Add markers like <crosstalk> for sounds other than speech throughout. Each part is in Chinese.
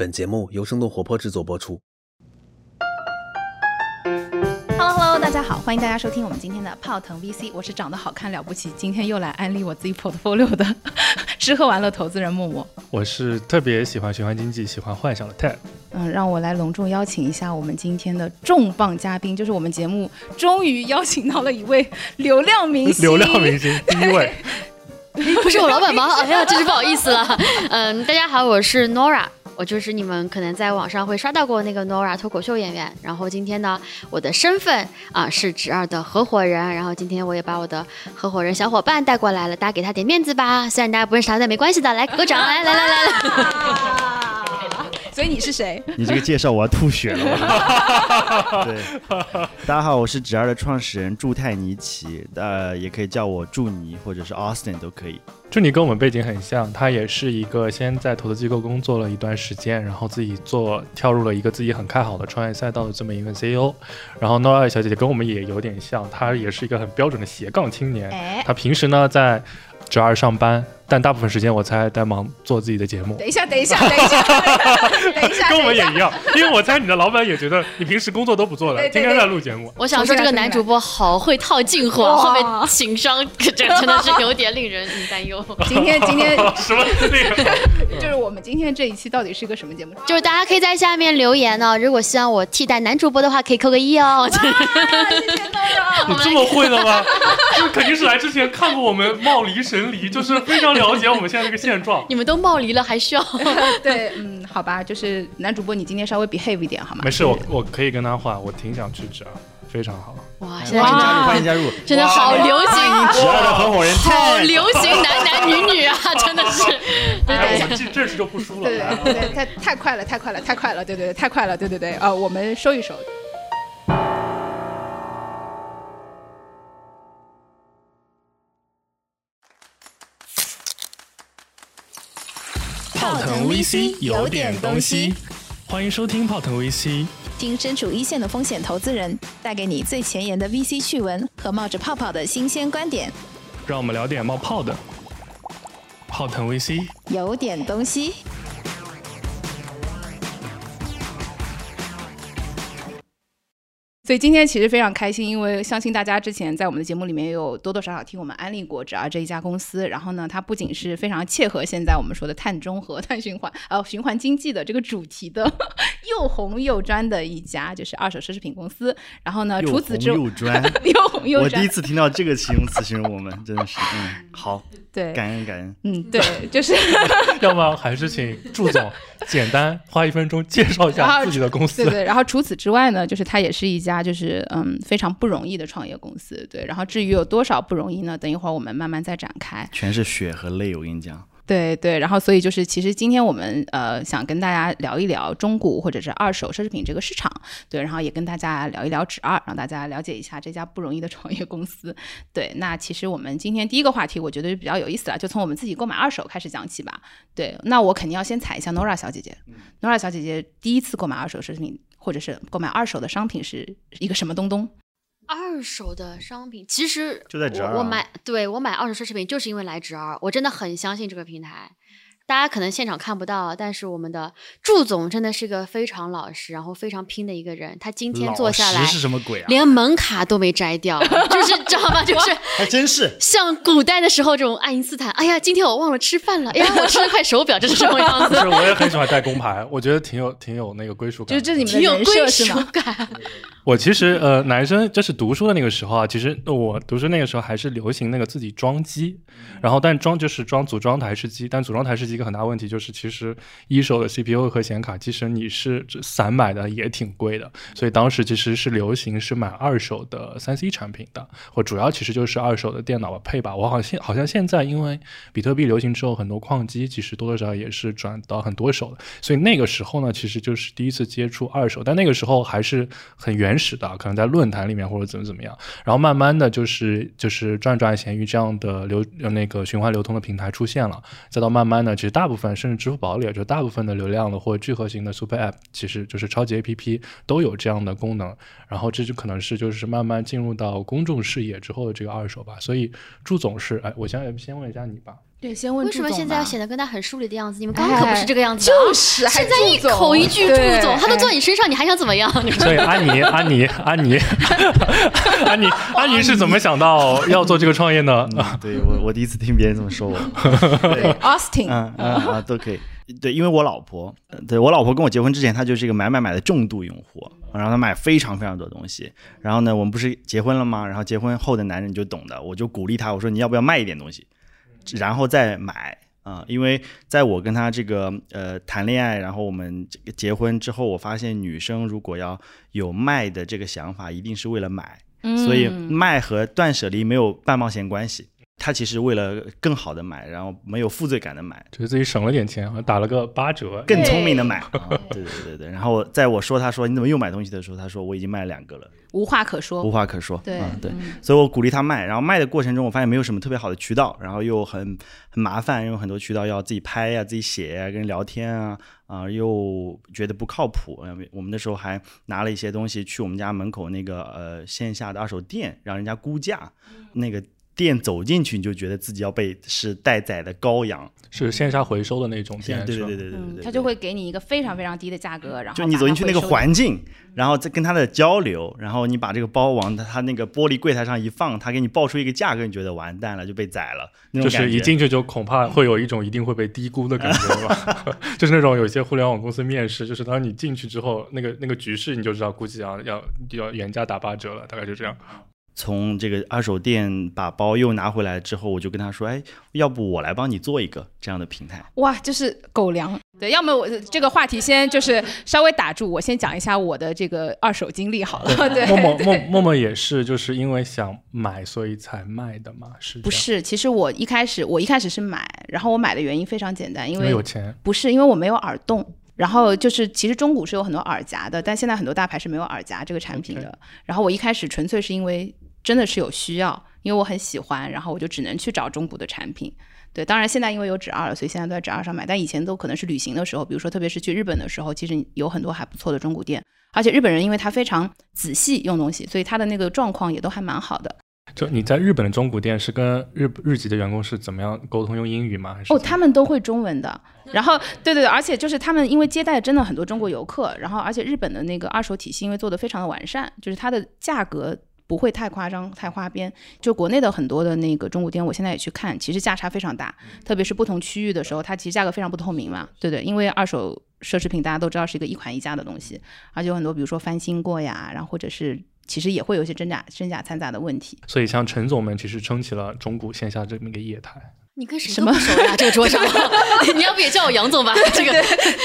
本节目由生动活泼制作播出。Hello Hello，大家好，欢迎大家收听我们今天的泡腾 VC，我是长得好看了不起，今天又来安利我自己 portfolio 的 <laughs> 吃喝玩乐投资人默默。我是特别喜欢循环经济、喜欢幻想的 Ted。嗯，让我来隆重邀请一下我们今天的重磅嘉宾，就是我们节目终于邀请到了一位流量明星，<laughs> 流量明星 <laughs> 第一位，不是我老板吗？哎呀，真是不好意思了。嗯，大家好，我是 Nora，我就是你们可能在网上会刷到过那个 Nora 脱口秀演员。然后今天呢，我的身份啊是侄儿的合伙人。然后今天我也把我的合伙人小伙伴带过来了，大家给他点面子吧。虽然大家不认识他，但没关系的，来鼓掌，来来来来来。<laughs> 所以你是谁？<laughs> 你这个介绍我要吐血了。我 <laughs> 对，大家好，我是直二的创始人祝泰尼奇，呃，也可以叫我祝尼或者是 Austin 都可以。祝你跟我们背景很像，他也是一个先在投资机构工作了一段时间，然后自己做跳入了一个自己很看好的创业赛道的这么一个 CEO。然后 Nora 小姐姐跟我们也有点像，她也是一个很标准的斜杠青年。哎，她平时呢在直二上班，但大部分时间我猜在忙做自己的节目。等一下，等一下，等一下，<laughs> 等一下，跟我们也一样，因为我猜你的老板也觉得你平时工作都不做的，今天在录节目。我想说这个男主播好会套近乎，哇后面情商这真的是有点令人担忧。<laughs> 今天今天 <laughs> 什么那个？就是我们今天这一期到底是一个什么节目？就是大家可以在下面留言呢、如果希望我替代男主播的话，可以扣个一哦。你这么会的吗？就是肯定是来之前看过我们冒离神离，就是非常了解我们现在这个现状。<laughs> 你们都冒离了，还需要？<laughs> 对，嗯，好吧，就是男主播，你今天稍微 behave 一点好吗？没事，我我可以跟他换，我挺想去直啊，非常好。哇，现在哇真的欢迎加入，<laughs> 真的好流行，直二的合伙人好，流行男男女女啊，真的是。对哎，我对们这这次就不输了。对对对对，太太快了，太快了，太快了，对对对，太快了，对对对，啊，我们收一收。VC 有点东西，欢迎收听泡腾 VC。听身处一线的风险投资人带给你最前沿的 VC 趣闻和冒着泡泡的新鲜观点，让我们聊点冒泡的。泡腾 VC，有点东西。所以今天其实非常开心，因为相信大家之前在我们的节目里面也有多多少少听我们安利过直啊这一家公司。然后呢，它不仅是非常切合现在我们说的碳中和、碳循环呃循环经济的这个主题的 <laughs> 又红又专的一家就是二手奢侈品公司。然后呢，又除此之外，红又专。又红又专 <laughs> 我第一，次听到这个形容词形容我们，真的是，嗯，好，对，感恩感恩。嗯，对，<laughs> 就是。<laughs> 要么还是请祝总简单花一分钟介绍一下自己的公司对。对，然后除此之外呢，就是它也是一家就是嗯非常不容易的创业公司。对，然后至于有多少不容易呢？等一会儿我们慢慢再展开。全是血和泪，我跟你讲。对对，然后所以就是其实今天我们呃想跟大家聊一聊中古或者是二手奢侈品这个市场，对，然后也跟大家聊一聊纸二，让大家了解一下这家不容易的创业公司。对，那其实我们今天第一个话题，我觉得比较有意思了，就从我们自己购买二手开始讲起吧。对，那我肯定要先踩一下 Nora 小姐姐。Nora 小姐姐第一次购买二手奢侈品或者是购买二手的商品是一个什么东东？二手的商品，其实就在直二啊我我买，对我买二手奢侈品就是因为来直二，我真的很相信这个平台。大家可能现场看不到，但是我们的祝总真的是个非常老实，然后非常拼的一个人。他今天坐下来老实，是什么鬼啊？连门卡都没摘掉，<laughs> 就是知道吗？就是 <laughs> 还真是。像古代的时候这种爱因斯坦，哎呀，今天我忘了吃饭了，哎呀，我吃了块手表，这是什么样子？其实我也很喜欢戴工牌，我觉得挺有挺有那个归属感的。就是这是你们挺有归属？感。<laughs> 我其实呃，男生就是读书的那个时候啊，其实我读书那个时候还是流行那个自己装机，然后但装就是装组装台式机，但组装台式机一个很大问题就是，其实一手的 CPU 和显卡，即使你是散买的也挺贵的，所以当时其实是流行是买二手的三 C 产品的，或主要其实就是二手的电脑配吧。我好像好像现在因为比特币流行之后，很多矿机其实多多少少也是转到很多手的，所以那个时候呢，其实就是第一次接触二手，但那个时候还是很原始的，可能在论坛里面或者怎么怎么样。然后慢慢的就是就是转转闲鱼这样的流那个循环流通的平台出现了，再到慢慢的，其实大部分甚至支付宝里，就大部分的流量的或聚合型的 Super App，其实就是超级 APP 都有这样的功能。然后这就可能是就是慢慢进入到公众视野之后的这个二手吧。所以祝总是，哎，我先先问一下你吧，对，先问为什么现在要显得跟他很疏离的样子？你们刚刚可不是这个样子就是还现在一口一句祝总，他都哎坐你身上，你还想怎么样？所以安妮，安妮，安妮，<laughs> 安妮，安妮是怎么想到要做这个创业呢？嗯，对我我第一次听别人这么说我。<laughs> <laughs> 对 Austin，嗯嗯啊，都可以。对，因为我老婆，呃对我老婆跟我结婚之前，她就是一个买买买的重度用户，然后她买非常非常多东西。然后呢，我们不是结婚了吗？然后结婚后的男人就懂的，我就鼓励她，我说你要不要卖一点东西，然后再买啊、因为在我跟他这个呃谈恋爱，然后我们这个结婚之后，我发现女生如果要有卖的这个想法，一定是为了买。所以嗯卖和断舍离没有半毛钱关系。他其实为了更好的买，然后没有负罪感的买，觉得自己省了点钱，打了个八折。更聪明的买。啊 <laughs> 对对对对。然后在我说他说你怎么又买东西的时候，他说我已经卖了两个了，无话可说无。话可说。对嗯对。嗯所以我鼓励他卖，然后卖的过程中，我发现没有什么特别好的渠道，然后又很很麻烦，因为很多渠道要自己拍呀、自己写呀、跟人聊天啊，啊、又觉得不靠谱。呃我们那时候还拿了一些东西去我们家门口那个呃线下的二手店，让人家估价，那个店走进去你就觉得自己要被是待宰的羔羊。是线下回收的那种店，对对对对对他就会给你一个非常非常低的价格，然后就你走进去那个环境，然后再跟他的交流，然后你把这个包往他他那个玻璃柜台上一放，他给你报出一个价格，你觉得完蛋了，就被宰了。就是一进去就恐怕会有一种一定会被低估的感觉吧，<laughs> 就是那种有些互联网公司面试，就是当你进去之后，那个那个局势你就知道，估计要要要原价打八折了，大概就这样。从这个二手店把包又拿回来之后，我就跟他说：“哎，要不我来帮你做一个这样的平台。哇，就是狗粮。对，要么我这个话题先就是稍微打住，我先讲一下我的这个二手经历好了。对，<laughs> 默默默默默也是，就是因为想买所以才卖的嘛，是不是，其实我一开始我一开始是买，然后我买的原因非常简单，因因为为有钱，不是因为我没有耳洞。然后就是，其实中古是有很多耳夹的，但现在很多大牌是没有耳夹这个产品的。然后我一开始纯粹是因为真的是有需要，因为我很喜欢，然后我就只能去找中古的产品。对，当然现在因为有纸二了，所以现在都在纸二上买。但以前都可能是旅行的时候，比如说特别是去日本的时候，其实有很多还不错的中古店。而且日本人因为他非常仔细用东西，所以他的那个状况也都还蛮好的。就你在日本的中古店是跟日日籍的员工是怎么样沟通？用英语吗？还是哦，他们都会中文的。然后，对对对，而且就是他们因为接待真的很多中国游客，然后而且日本的那个二手体系因为做的非常的完善，就是它的价格不会太夸张、太花边。就国内的很多的那个中古店，我现在也去看，其实价差非常大，特别是不同区域的时候，它其实价格非常不透明嘛，对对，因为二手奢侈品大家都知道是一个一款一价的东西，而且有很多比如说翻新过呀，然后或者是其实也会有一些真假真假掺杂的问题。所以像陈总们其实撑起了中古线下这么一个业态。你跟谁什么都不熟呀？这个桌上 <laughs> <laughs> 你要不也叫我杨总吧？这个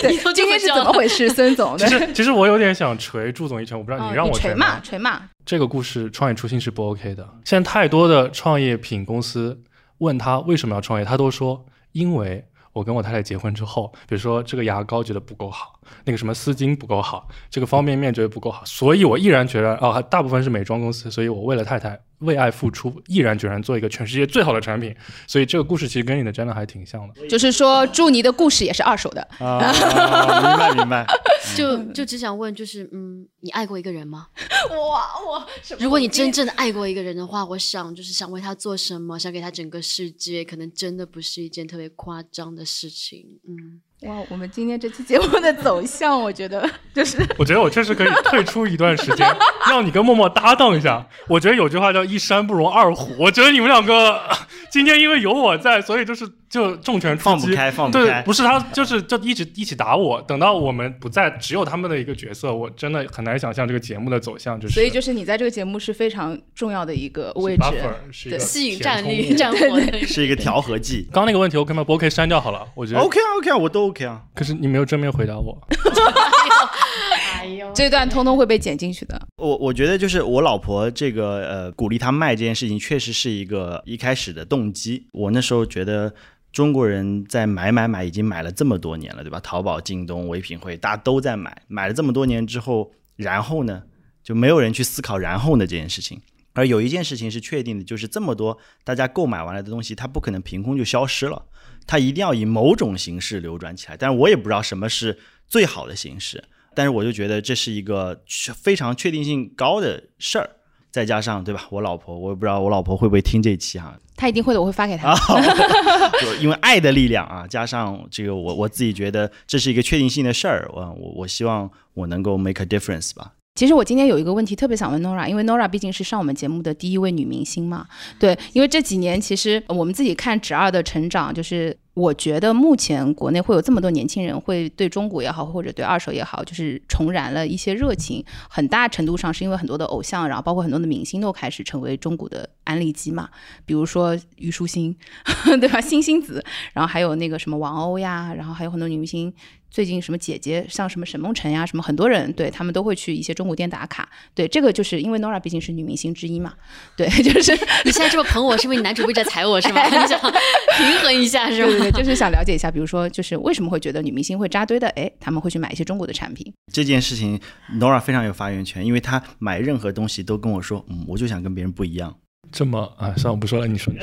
你都今天是怎么回事，孙总？其实其实我有点想锤祝总一拳，我不知道哦你让我吗锤嘛？锤嘛，这个故事创业初心是不 OK 的。现在太多的创业品公司问他为什么要创业，他都说因为我跟我太太结婚之后，比如说这个牙膏觉得不够好，那个什么丝巾不够好，这个方便面觉得不够好，所以我毅然决然哦，大部分是美妆公司，所以我为了太太为爱付出，毅然决然做一个全世界最好的产品。所以这个故事其实跟你的真的还挺像的。就是说祝你的故事也是二手的。啊，明白明白。<laughs> 就就只想问，就是嗯，你爱过一个人吗？我 <laughs> 我！如果你真正的爱过一个人的话，我想就是想为他做什么，想给他整个世界，可能真的不是一件特别夸张的事情。嗯，哇，我们今天这期节目的走向，我觉得就是我觉得我确实可以退出一段时间，<laughs> 让你跟默默搭档一下。我觉得有句话叫“一山不容二虎”，我觉得你们两个今天因为有我在，所以就是就重拳出击。放不开，放不对，开。不是他，就是就一直一起打我。等到我们不在，只有他们的一个角色，我真的很难想象这个节目的走向。就是，所以就是你在这个节目是非常重要的一个位置。buffer 是一个对吸引战力、战火。是一个调和剂。刚刚那个问题，我可不可以可以删掉好了？我觉得 OK 啊 OK 啊，我都 OK 啊。可是你没有正面回答我。<laughs> 哎呦，这段通通会被剪进去的。我我觉得就是我老婆这个呃鼓励她卖这件事情，确实是一个一开始的动机。我那时候觉得中国人在买买买已经买了这么多年了，对吧？淘宝、京东、唯品会，大家都在买，买了这么多年之后，然后呢，就没有人去思考然后呢这件事情。而有一件事情是确定的，就是这么多大家购买完了的东西，它不可能凭空就消失了，它一定要以某种形式流转起来。但是我也不知道什么是最好的形式，但是我就觉得这是一个非常确定性高的事儿。再加上对吧，我老婆，我也不知道我老婆会不会听这一期哈，她一定会的，我会发给她。<laughs> 就因为爱的力量啊，加上这个我我自己觉得这是一个确定性的事儿，我我我希望我能够 make a difference 吧。其实我今天有一个问题特别想问 Nora，因为 Nora 毕竟是上我们节目的第一位女明星嘛。对，因为这几年其实我们自己看侄二的成长，就是我觉得目前国内会有这么多年轻人会对中古也好，或者对二手也好，就是重燃了一些热情。很大程度上是因为很多的偶像，然后包括很多的明星都开始成为中古的安利机嘛。比如说虞书欣，<laughs> 对吧？星星子，然后还有那个什么王鸥呀，然后还有很多女明星。最近什么姐姐，像什么沈梦辰呀，什么很多人对他们都会去一些中古店打卡。对，这个就是因为 Nora 毕竟是女明星之一嘛。<laughs> 对，就是 <laughs> 你现在这么捧我，是因为你男主播在踩我是吗？<laughs> 你想平衡一下是吗？对对对，就是想了解一下，比如说就是为什么会觉得女明星会扎堆的？哎，他们会去买一些中国的产品。这件事情 Nora 非常有发言权，因为她买任何东西都跟我说，嗯，我就想跟别人不一样。这么啊，算了，我不说了，你说。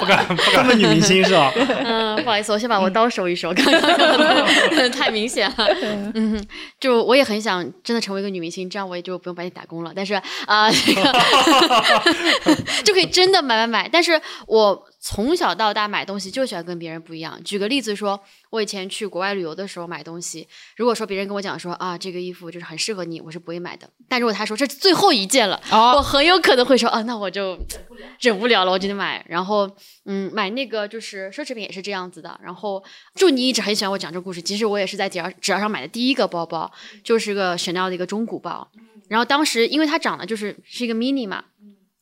不敢，不敢，这么女明星是吧？嗯，<laughs> 不好意思，我先把我刀收一收，刚刚太明显了。嗯，就我也很想真的成为一个女明星，这样我也就不用白天打工了。但是啊，这 <laughs> 个 <laughs> 就可以真的买买买。但是我从小到大买东西就喜欢跟别人不一样。举个例子说。我以前去国外旅游的时候买东西，如果说别人跟我讲说啊这个衣服就是很适合你，我是不会买的。但如果他说这是最后一件了，我很有可能会说啊那我就忍不了了，我就得买。然后嗯买那个就是奢侈品也是这样子的。然后祝你一直很喜欢我讲这个故事，其实我也是在纸纸上买的第一个包包，就是个 Chanel 的一个中古包。然后当时因为它长得就是是一个 mini 嘛，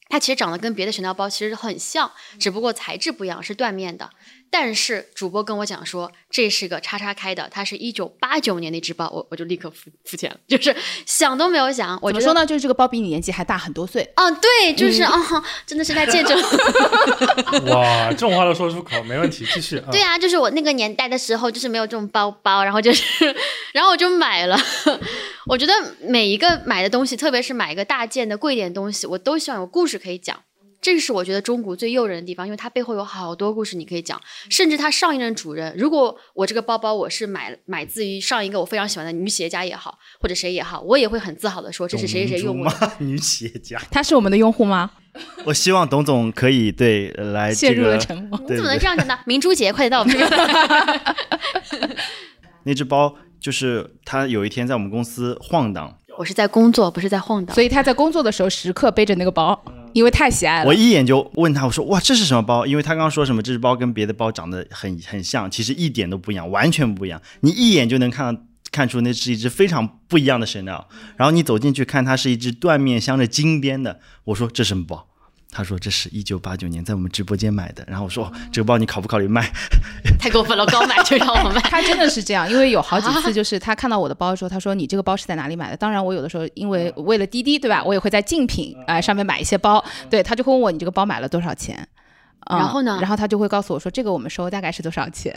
它其实长得跟别的 Chanel 包其实很像，只不过材质不一样，是缎面的。但是主播跟我讲说，这是个叉叉开的，它是一九八九年的一只包，我我就立刻付付钱了，就是想都没有想。我怎么说呢？就是这个包比你年纪还大很多岁。哦，对，就是啊，真的是在见证。<laughs> <laughs> 哇，这种话都说出口，没问题，继续。对啊，就是我那个年代的时候，就是没有这种包包，然后就是，然后我就买了。我觉得每一个买的东西，特别是买一个大件的贵一点东西，我都希望有故事可以讲。这是我觉得中古最诱人的地方，因为它背后有好多故事你可以讲，甚至它上一任主人，如果我这个包包我是买买自于上一个我非常喜欢的女企业家也好，或者谁也好，我也会很自豪的说这是谁谁谁用过的 <laughs> 女企业家，她是我们的用户吗？我希望董总可以对来陷入了沉默。你怎么能这样讲呢？明珠姐，快点到我们这边。<laughs> 那只包就是他有一天在我们公司晃荡。我是在工作，不是在晃荡。所以他在工作的时候时刻背着那个包，因为太喜爱了。我一眼就问他，我说：“哇，这是什么包？”因为他刚刚说什么，这只包跟别的包长得很很像，其实一点都不一样，完全不一样。你一眼就能看到看出那是一只非常不一样的神料。然后你走进去看，它是一只缎面镶着金边的。我说：“这什么包？”他说这是一九八九年在我们直播间买的，然后我说这个包你考不考虑卖？<laughs> 太过分了，刚买就让我卖。<laughs> 他真的是这样，因为有好几次 <laughs> 就是他看到我的包的时候，他说你这个包是在哪里买的？当然我有的时候因为为了滴滴对吧，我也会在竞品啊上面买一些包，对他就会问我你这个包买了多少钱？然后呢？然后他就会告诉我说这个我们收大概是多少钱？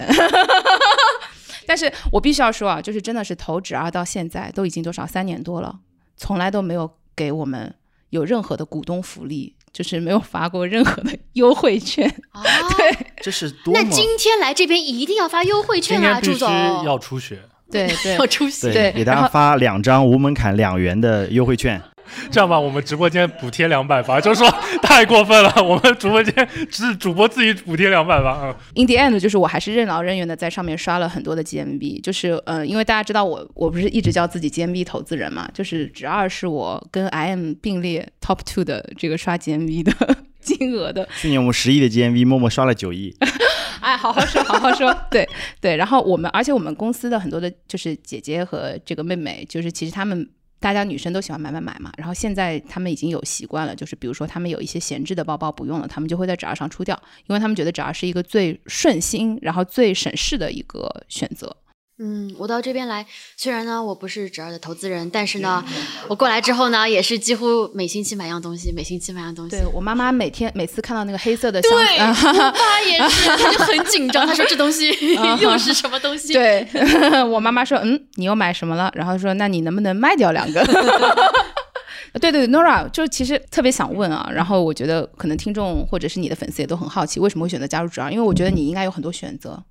但是我必须要说啊，就是真的是投纸二到现在都已经多少三年多了，从来都没有给我们有任何的股东福利。就是没有发过任何的优惠券，<laughs> 对，这是多那今天来这边一定要发优惠券啊，朱总。要出血，对对，要出血，对，<laughs> 给大家发两张无门槛两元的优惠券。<laughs> 这样吧，我们直播间补贴两百吧，就说太过分了，我们直播间只主播自己补贴两百吧。啊，In the end，就是我还是任劳任怨的在上面刷了很多的 GMB，就是呃，因为大家知道我我不是一直叫自己 GMB 投资人嘛，就是只二是我跟 IM 并列 top two 的这个刷 GMB 的 <laughs> 金额的。去年我们十亿的 GMV，默默刷了九亿。<laughs> 哎，好好说，好好说，对对。然后我们，而且我们公司的很多的，就是姐姐和这个妹妹，就是其实他们。大家女生都喜欢买买买嘛，然后现在她们已经有习惯了，就是比如说她们有一些闲置的包包不用了，她们就会在纸二上出掉，因为她们觉得纸二是一个最顺心，然后最省事的一个选择。嗯，我到这边来，虽然呢我不是侄儿的投资人，但是呢，我过来之后呢，也是几乎每星期买样东西，每星期买样东西。对我妈妈每天每次看到那个黑色的箱子，我爸 <laughs> 也是，他就很紧张，她说这东西 <laughs> 又是什么东西？对 <laughs> 我妈妈说，嗯，你又买什么了？然后说，那你能不能卖掉两个？对对对，Nora 就其实特别想问啊，然后我觉得可能听众或者是你的粉丝也都很好奇，为什么会选择加入侄儿？因为我觉得你应该有很多选择。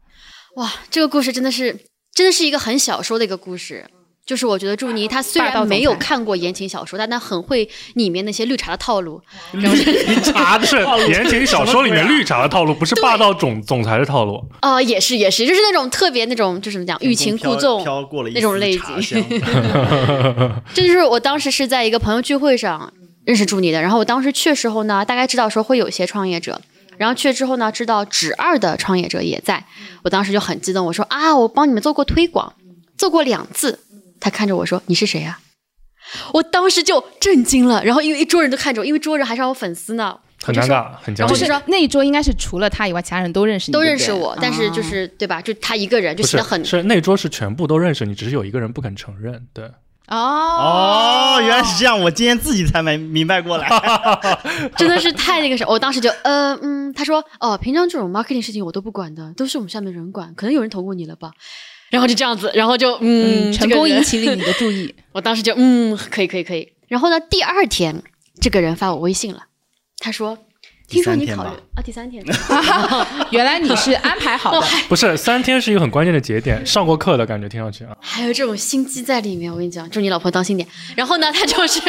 哇，这个故事真的是。真的是一个很小说的一个故事，就是我觉得祝妮她虽然没有看过言情小说，但她很会里面那些绿茶的套路。绿茶是言情小说里面绿茶的套路，不是霸道总总裁的套路。啊、也是也是，就是那种特别那种，就是怎么讲，欲擒故纵，飘过了那种类茶型。香 <laughs> 这就是我当时是在一个朋友聚会上认识祝妮的，然后我当时去的时候呢，大概知道说会有些创业者，然后去了之后呢，知道纸二的创业者也在，我当时就很激动，我说啊，我帮你们做过推广，做过两次。他看着我说：“你是谁呀、我当时就震惊了，然后因为一桌人都看着我，因为桌人还是我粉丝呢，很尴尬，很僵就是硬。就说那一桌应该是除了他以外，其他人都认识你，都认识我，但是就啊是对吧？就他一个人就显得很是那桌是全部都认识你，只是有一个人不肯承认。对，哦哦，原来是这样，我今天自己才没明白过来。<laughs> 真的是太那个啥，我当时就呃嗯，他说哦，平常这种 marketing 事情我都不管的，都是我们下面人管，可能有人投过你了吧。然后就这样子，然后就嗯，嗯，成功引起了你的注意。<laughs> 我当时就嗯，可以可以可以。然后呢，第二天这个人发我微信了，他说：“听说你考虑第三天啊，第三天，<laughs> <laughs> 原来你是安排好的，不是三天是一个很关键的节点，上过课的感觉，听上去啊。还有这种心机在里面。我跟你讲，祝你老婆当心点。然后呢，他就是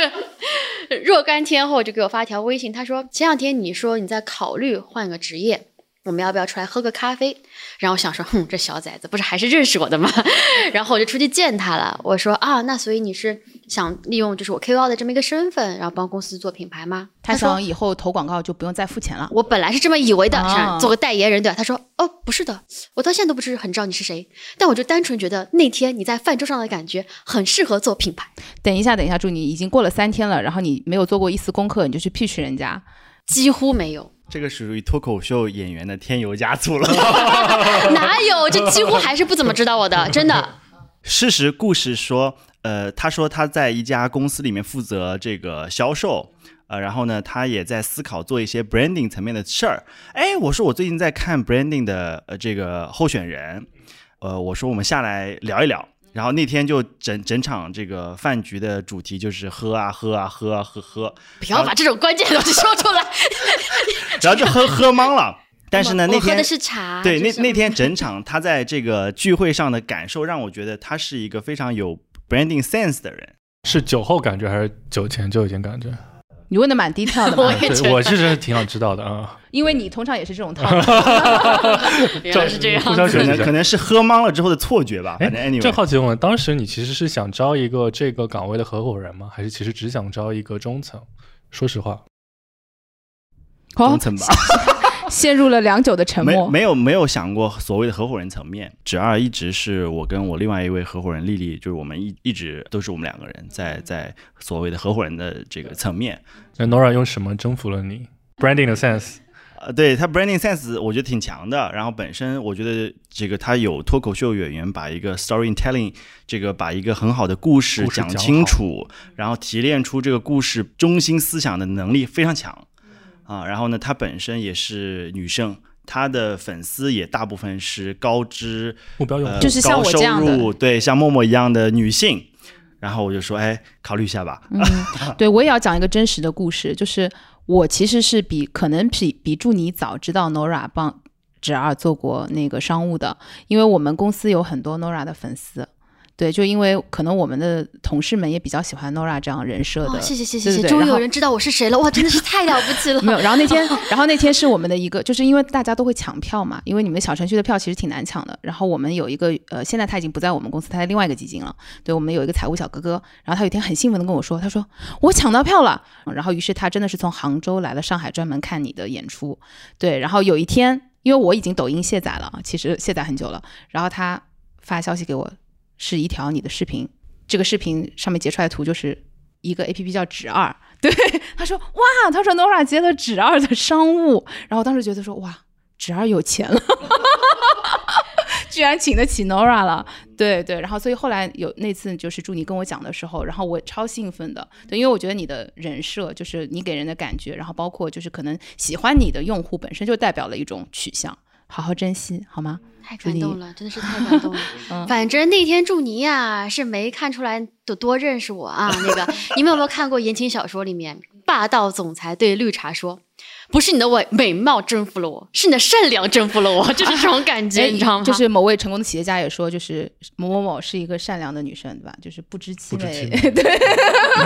若干天后就给我发条微信，他说前两天你说你在考虑换个职业。我们要不要出来喝个咖啡？然后我想说，哼，这小崽子不是还是认识我的吗？<laughs> 然后我就出去见他了。我说啊，那所以你是想利用就是我 KOL 的这么一个身份，然后帮公司做品牌吗？他说想以后投广告就不用再付钱了。我本来是这么以为的，哦想做个代言人对吧？他说哦，不是的，我到现在都不是很知道你是谁，但我就单纯觉得那天你在饭桌上的感觉很适合做品牌，等一下，等一下，祝你已经过了三天了，然后你没有做过一丝功课，你就去 pitch 人家，几乎没有，这个属于脱口秀演员的添油加醋了。<laughs> 哪有？这几乎还是不怎么知道我的，<laughs> 真的。事实故事说，呃，他说他在一家公司里面负责这个销售，呃，然后呢，他也在思考做一些 branding 层面的事儿。哎，我说我最近在看 branding 的呃这个候选人，呃，我说我们下来聊一聊。然后那天就整整场这个饭局的主题就是喝啊喝啊喝啊喝喝，不要把这种关键东西说出来。然后就喝喝懵了。但是呢，那天喝的是茶。对，那就是那天整场他在这个聚会上的感受，让我觉得他是一个非常有 branding sense 的人。是酒后感觉还是酒前就已经感觉？你问的蛮低调的我嘛，<laughs> 对，也觉得我其实挺想知道的啊。因为你通常也是这种套路。<laughs> 原来是这样可能可能是喝懵了之后的错觉吧，哎反正，正 anyway，好奇问问，当时你其实是想招一个这个岗位的合伙人吗？还是其实只想招一个中层？说实话，哦，中层吧，<laughs> 陷入了良久的沉默。没有没有想过所谓的合伙人层面。指二一直是我跟我另外一位合伙人丽丽，就是我们一一直都是我们两个人在在所谓的合伙人的这个层面。那 Nora 用什么征服了你？Branding 的 sense，呃，对他 branding sense 我觉得挺强的，然后本身我觉得这个他有脱口秀演员把一个 storytelling 这个把一个很好的故事讲清楚，然后提炼出这个故事中心思想的能力非常强啊。然后呢，她本身也是女生，她的粉丝也大部分是高知呃目标用户就是像我这样的对，像默默一样的女性。然后我就说，哎，考虑一下吧。嗯，对我也要讲一个真实的故事，就是我其实是比可能比比祝你早知道 Nora 帮侄儿做过那个商务的，因为我们公司有很多 Nora 的粉丝。对，就因为可能我们的同事们也比较喜欢 Nora 这样人设的，哦，谢谢谢谢谢谢，终于有人知道我是谁了，哇，真的是太了不起了。没有，然后那天，<laughs> 然后那天是我们的一个，就是因为大家都会抢票嘛，因为你们小程序的票其实挺难抢的。然后我们有一个，呃，现在他已经不在我们公司，他在另外一个基金了。对我们有一个财务小哥哥，然后他有一天很兴奋的跟我说，他说我抢到票了。然后于是他真的是从杭州来了上海专门看你的演出。对，然后有一天，因为我已经抖音卸载了，其实卸载很久了，然后他发消息给我，是一条你的视频，这个视频上面截出来图就是一个 A P P 叫指二，对，<laughs> 他说哇，他说 Nora 接了指二的商务，然后当时觉得说哇，指二有钱了，<laughs> 居然请得起 Nora 了，对对，然后所以后来有那次就是祝你跟我讲的时候，然后我超兴奋的，对，因为我觉得你的人设就是你给人的感觉，然后包括就是可能喜欢你的用户本身就代表了一种取向，好好珍惜好吗？太感动了，真的是太感动了。<laughs> 嗯反正那天祝你呀、是没看出来有多认识我啊。那个，你们有没有看过言情小说里面霸道总裁对绿茶说：“不是你的美美貌征服了我，是你的善良征服了我，<laughs> 就是这种感觉，哎你知道吗？就是某位成功的企业家也说，就是某某某是一个善良的女生，对吧？就是不知其不知美。<laughs> 对，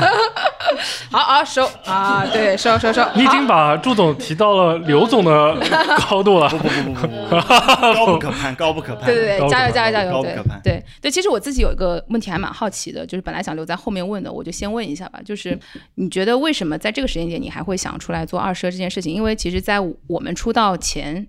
<laughs> 好好收啊，对，收收收。你已经把祝总提到了刘总的高度了。不不不不不，高不可攀，高不可攀。对对对，加油加油加油！对高不可攀对对，其实我自己有一个问题还蛮好奇的，就是本来想留在后面问的，我就先问一下吧。就是你觉得为什么在这个时间点你还会想出来做二奢这件事情？因为其实，在我们出道前，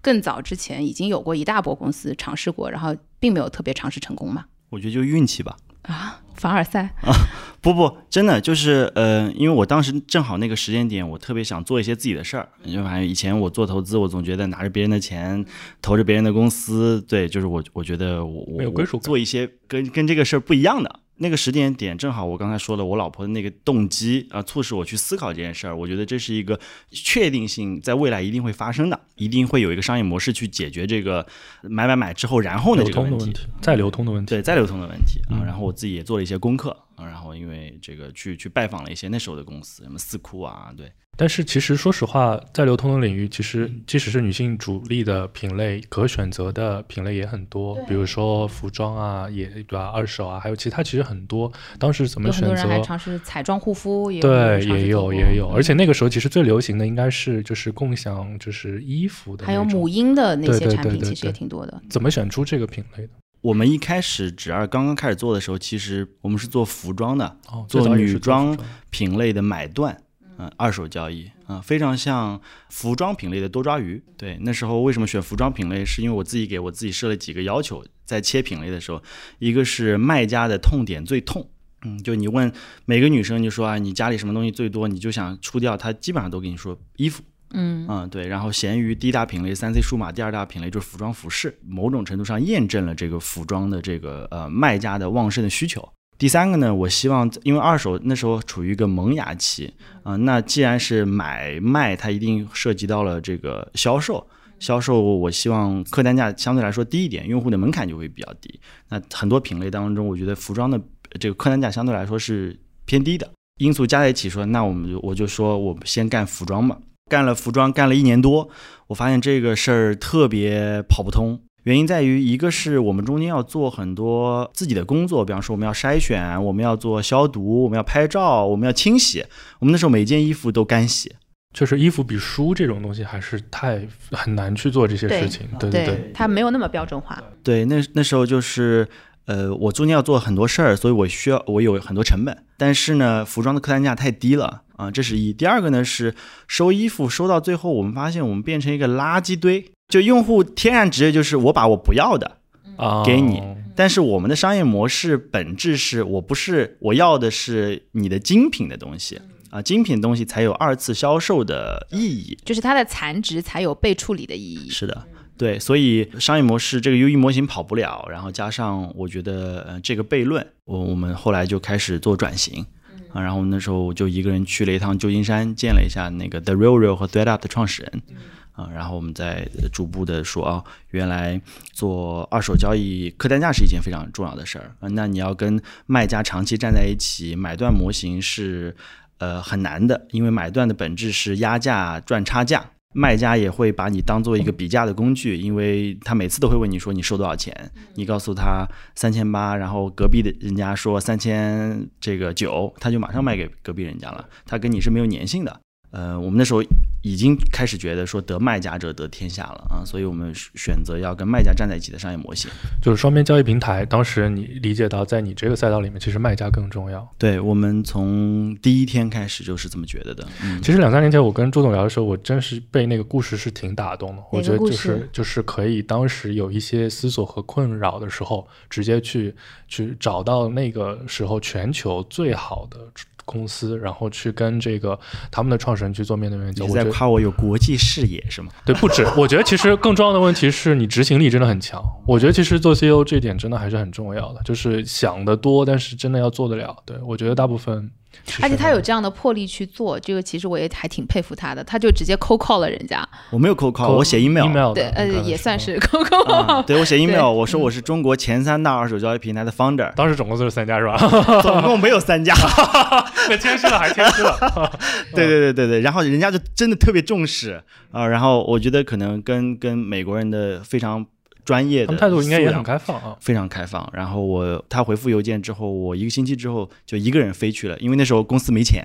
更早之前已经有过一大波公司尝试过，然后并没有特别尝试成功嘛。我觉得就运气吧。啊，凡尔赛啊，不不，真的就是呃，因为我当时正好那个时间点，我特别想做一些自己的事儿。因为反正以前我做投资，我总觉得拿着别人的钱，投着别人的公司，对，就是我我觉得我我我没有归属感做一些跟跟这个事儿不一样的。那个时间点正好，我刚才说了，我老婆的那个动机啊、促使我去思考这件事儿。我觉得这是一个确定性，在未来一定会发生的，一定会有一个商业模式去解决这个买买买之后然后呢这个问题。问题，再流通的问题。对，再流通的问题啊。嗯然后我自己也做了一些功课啊，然后因为这个去去拜访了一些那时候的公司，什么四库啊，对，但是其实说实话，在流通的领域，其实即使是女性主力的品类，可选择的品类也很多，比如说服装啊，也对吧？二手啊，还有其他其实很多。当时怎么有很选择？多人还尝试彩妆护肤，也有对，也有也有，嗯而且那个时候其实最流行的应该是就是共享就是衣服的，还有母婴的那些产品，其实也挺多的。怎么选出这个品类的？我们一开始只二刚刚开始做的时候，其实我们是做服装的，哦，做女装品类的买断，嗯、二手交易啊、非常像服装品类的多抓鱼。对，那时候为什么选服装品类，是因为我自己给我自己设了几个要求，在切品类的时候，一个是卖家的痛点最痛。嗯，就你问每个女生，就说啊，你家里什么东西最多，你就想出掉，她基本上都跟你说衣服。嗯嗯，对，然后闲鱼第一大品类，三 C 数码第二大品类就是服装服饰，某种程度上验证了这个服装的这个呃卖家的旺盛的需求。第三个呢，我希望因为二手那时候处于一个萌芽期啊、那既然是买卖，它一定涉及到了这个销售。销售，我希望客单价相对来说低一点，用户的门槛就会比较低。那很多品类当中，我觉得服装的呃这个客单价相对来说是偏低的。因素加在一起说，那我们就我就说我们先干服装吧。干了服装干了一年多，我发现这个事儿特别跑不通。原因在于，一个是我们中间要做很多自己的工作，比方说我们要筛选，我们要做消毒，我们要拍照，我们要清洗。我们那时候每件衣服都干洗，确实衣服比书这种东西还是太很难去做这些事情。对对对，它没有那么标准化。对，那那时候就是，呃，我中间要做很多事儿，所以我需要我有很多成本。但是呢，服装的客单价太低了啊，这是一。第二个呢是收衣服收到最后，我们发现我们变成一个垃圾堆，就用户天然职业就是我把我不要的，啊，给你但是我们的商业模式本质是我不是我要的是你的精品的东西啊，精品东西才有二次销售的意义。就是它的残值才有被处理的意义。是的，对，所以商业模式这个 UE 模型跑不了，然后加上我觉得呃这个悖论，我我们后来就开始做转型。啊，然后那时候我就一个人去了一趟旧金山，见了一下那个 The Real Real 和 ThreadUp 的创始人，啊，然后我们再逐步的说啊，原来做二手交易客单价是一件非常重要的事儿啊，那你要跟卖家长期站在一起，买断模型是呃很难的，因为买断的本质是压价赚差价。卖家也会把你当做一个比价的工具，因为他每次都会问你说你收多少钱，你告诉他三千八，然后隔壁的人家说三千这个九，他就马上卖给隔壁人家了，他跟你是没有粘性的。呃，我们那时候已经开始觉得说得卖家者得天下了啊，所以我们选择要跟卖家站在一起的商业模型。就是双边交易平台。当时你理解到，在你这个赛道里面，其实卖家更重要。对我们从第一天开始就是这么觉得的。嗯，其实两三年前我跟朱总聊的时候，我真是被那个故事是挺打动的。我觉得就是就是可以当时有一些思索和困扰的时候，直接去去找到那个时候全球最好的公司，然后去跟这个他们的创始人去做面对面交流。你在夸我有国际视野是吗？对不止，<laughs> 我觉得其实更重要的问题是你执行力真的很强。我觉得其实做 CEO 这一点真的还是很重要的，就是想得多，但是真的要做得了。对我觉得大部分而且他有这样的魄力去做，这个其实我也还挺佩服他的。他就直接 c call 了人家，我没有 call call，我写 email。email 对，呃，也算是 c call。啊，对我写 email，我说我是中国前三大二手交易平台的 founder，当时总共就是三家是吧？总共没有三家。<laughs> 那谦虚了还谦虚了。<laughs> 对对对对对，然后人家就真的特别重视啊、然后我觉得可能跟跟美国人的非常专业的他们态度应该也很开放啊。非常开放。然后我他回复邮件之后，我一个星期之后就一个人飞去了，因为那时候公司没钱，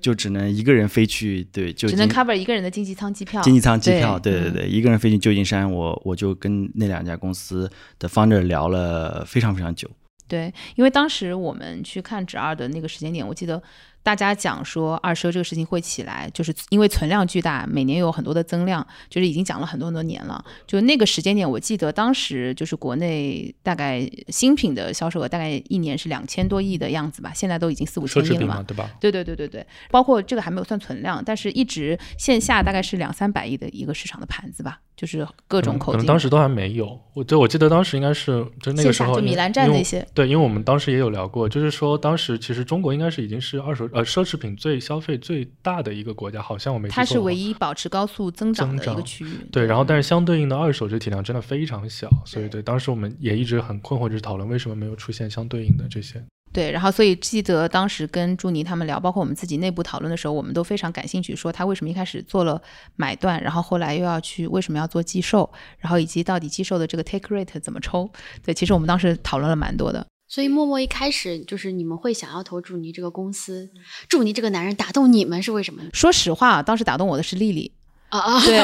就只能一个人飞去，对，就只能 cover 一个人的经济舱机票。经济舱机票，对嗯对对对，一个人飞去旧金山，我我就跟那两家公司的 founder 聊了非常非常久。对，因为当时我们去看指二的那个时间点，我记得大家讲说二奢这个事情会起来，就是因为存量巨大，每年有很多的增量，就是已经讲了很多很多年了。就那个时间点，我记得当时就是国内大概新品的销售额大概一年是两千多亿的样子吧，现在都已经四五千亿了嘛。对吧？对对对对对，包括这个还没有算存量，但是一直线下大概是两三百亿的一个市场的盘子吧，就是各种口径。可能可能当时都还没有。我对我记得当时应该是就那个时候，就米兰站那些对，因为我们当时也有聊过，就是说当时其实中国应该是已经是二手呃奢侈品最消费最大的一个国家，好像我没它是唯一保持高速增长的一个区域。对，然后但是相对应的二手这体量真的非常小，所以对当时我们也一直很困惑，就是讨论为什么没有出现相对应的这些。对，然后所以记得当时跟朱妮他们聊，包括我们自己内部讨论的时候，我们都非常感兴趣，说他为什么一开始做了买断，然后后来又要去为什么要做寄售，然后以及到底寄售的这个 take rate 怎么抽。对，其实我们当时讨论了蛮多的。所以默默一开始就是你们会想要投祝尼这个公司，祝尼这个男人打动你们是为什么呢？说实话，当时打动我的是丽丽。啊啊！对，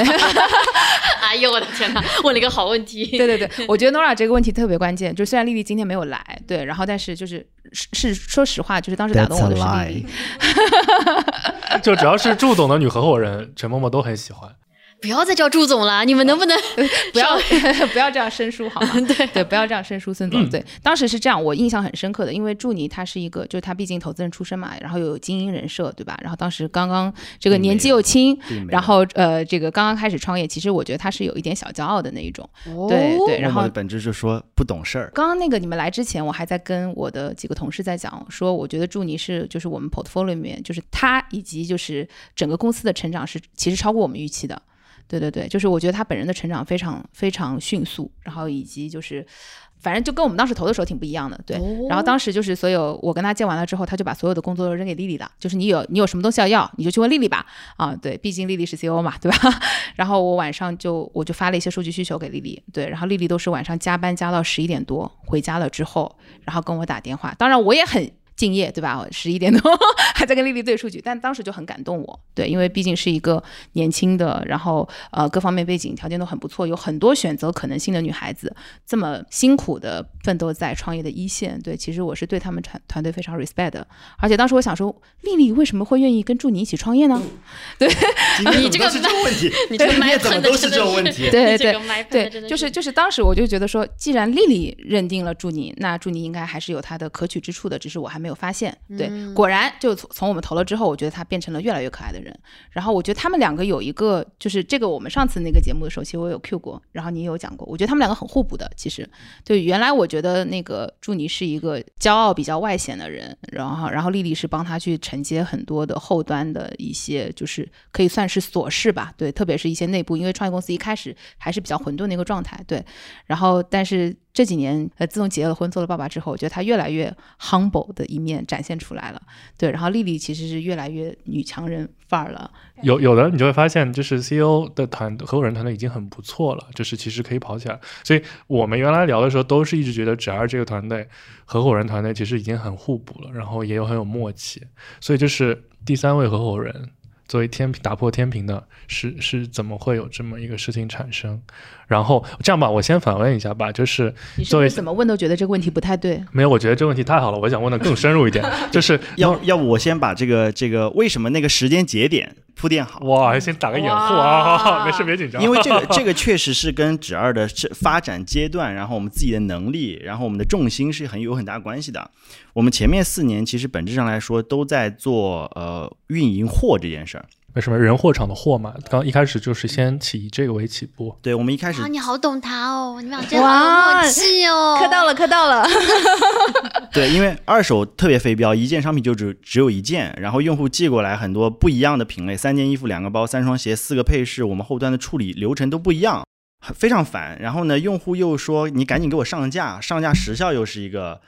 <laughs> 哎呦我的天哪，问了一个好问题。对对对，我觉得 Nora 这个问题特别关键。就虽然丽丽今天没有来，对，然后但是就是是是说实话，就是当时打动我的是丽丽。<laughs> 就只要是祝总的女合伙人，陈默默都很喜欢。不要再叫祝总了，你们能不能 <laughs> 不要 <laughs> 不要这样生疏好吗？<laughs> 对对，不要这样生疏，孙总。对，当时是这样，我印象很深刻的，因为祝尼他是一个，就是他毕竟投资人出身嘛，然后又有精英人设，对吧？然后当时刚刚这个年纪又轻，然后呃，这个刚刚开始创业，其实我觉得他是有一点小骄傲的那一种。哦对对，然后的本质就是说不懂事儿。刚刚那个你们来之前，我还在跟我的几个同事在讲，说我觉得祝尼是就是我们 portfolio 里面，就是他以及就是整个公司的成长是其实超过我们预期的。对对对，就是我觉得他本人的成长非常非常迅速，然后以及就是。反正就跟我们当时投的时候挺不一样的，对。哦然后当时就是所有我跟他见完了之后，他就把所有的工作都扔给丽丽了，就是你有你有什么东西要要，你就去问丽丽吧。啊，对，毕竟丽丽是 CEO 嘛，对吧？<laughs> 然后我晚上就我就发了一些数据需求给丽丽，对，然后丽丽都是晚上加班加到十一点多，回家了之后，然后跟我打电话，当然我也很。敬业对吧？十一点多 <laughs> 还在跟丽丽对数据，但当时就很感动我，对，因为毕竟是一个年轻的，然后呃各方面背景条件都很不错，有很多选择可能性的女孩子，这么辛苦的奋斗在创业的一线，对，其实我是对他们团团队非常 respect 的，而且当时我想说，丽丽为什么会愿意跟祝你一起创业呢？<laughs> 今天你这个是这个问题，<laughs> 你这个麦怎么都是这种问题？对对对，就是就是当时我就觉得说，既然丽丽认定了祝你，那祝你应该还是有她的可取之处的，只是我还没有发现。对，嗯果然就从从我们投了之后，我觉得他变成了越来越可爱的人。然后我觉得他们两个有一个，就是这个我们上次那个节目的时候，其实我有 Q 过，然后你也有讲过，我觉得他们两个很互补的。其实，对，原来我觉得那个祝你是一个骄傲、比较外显的人，然后然后丽丽是帮他去承接很多的后端的一些，就是可以算是琐事吧，对，特别是一些内部，因为创业公司一开始还是比较混沌的一个状态，对，然后但是这几年呃，自从结了婚做了爸爸之后，我觉得他越来越 humble 的一面展现出来了，对，然后丽丽其实是越来越女强人范儿了，有有的你就会发现，就是 CEO 的团合伙人团队已经很不错了，就是其实可以跑起来。所以我们原来聊的时候，都是一直觉得只二这个团队合伙人团队其实已经很互补了，然后也有很有默契。所以就是第三位合伙人作为天平打破天平的，是是怎么会有这么一个事情产生？然后这样吧，我先反问一下吧，就是你作为怎么问都觉得这个问题不太对？没有，我觉得这个问题太好了，我想问的更深入一点，<laughs> 就是要要不我先把这个这个为什么那个时间节点铺垫好？哇，先打个掩护啊，没事别紧张，因为这个 <laughs> 这个确实是跟指二的这发展阶段，然后我们自己的能力，然后我们的重心是很有很大关系的。我们前面四年其实本质上来说都在做呃运营货这件事儿。为什么人货场的货嘛？刚一开始就是先起以这个为起步，对，我们一开始啊，你好懂他哦，你们俩真的哇好有默契哦。磕到了，磕到了。<laughs> 对，因为二手特别非标，一件商品就只只有一件，然后用户寄过来很多不一样的品类，三件衣服、两个包、三双鞋、四个配饰，我们后端的处理流程都不一样，非常烦。然后呢，用户又说你赶紧给我上架，上架时效又是一个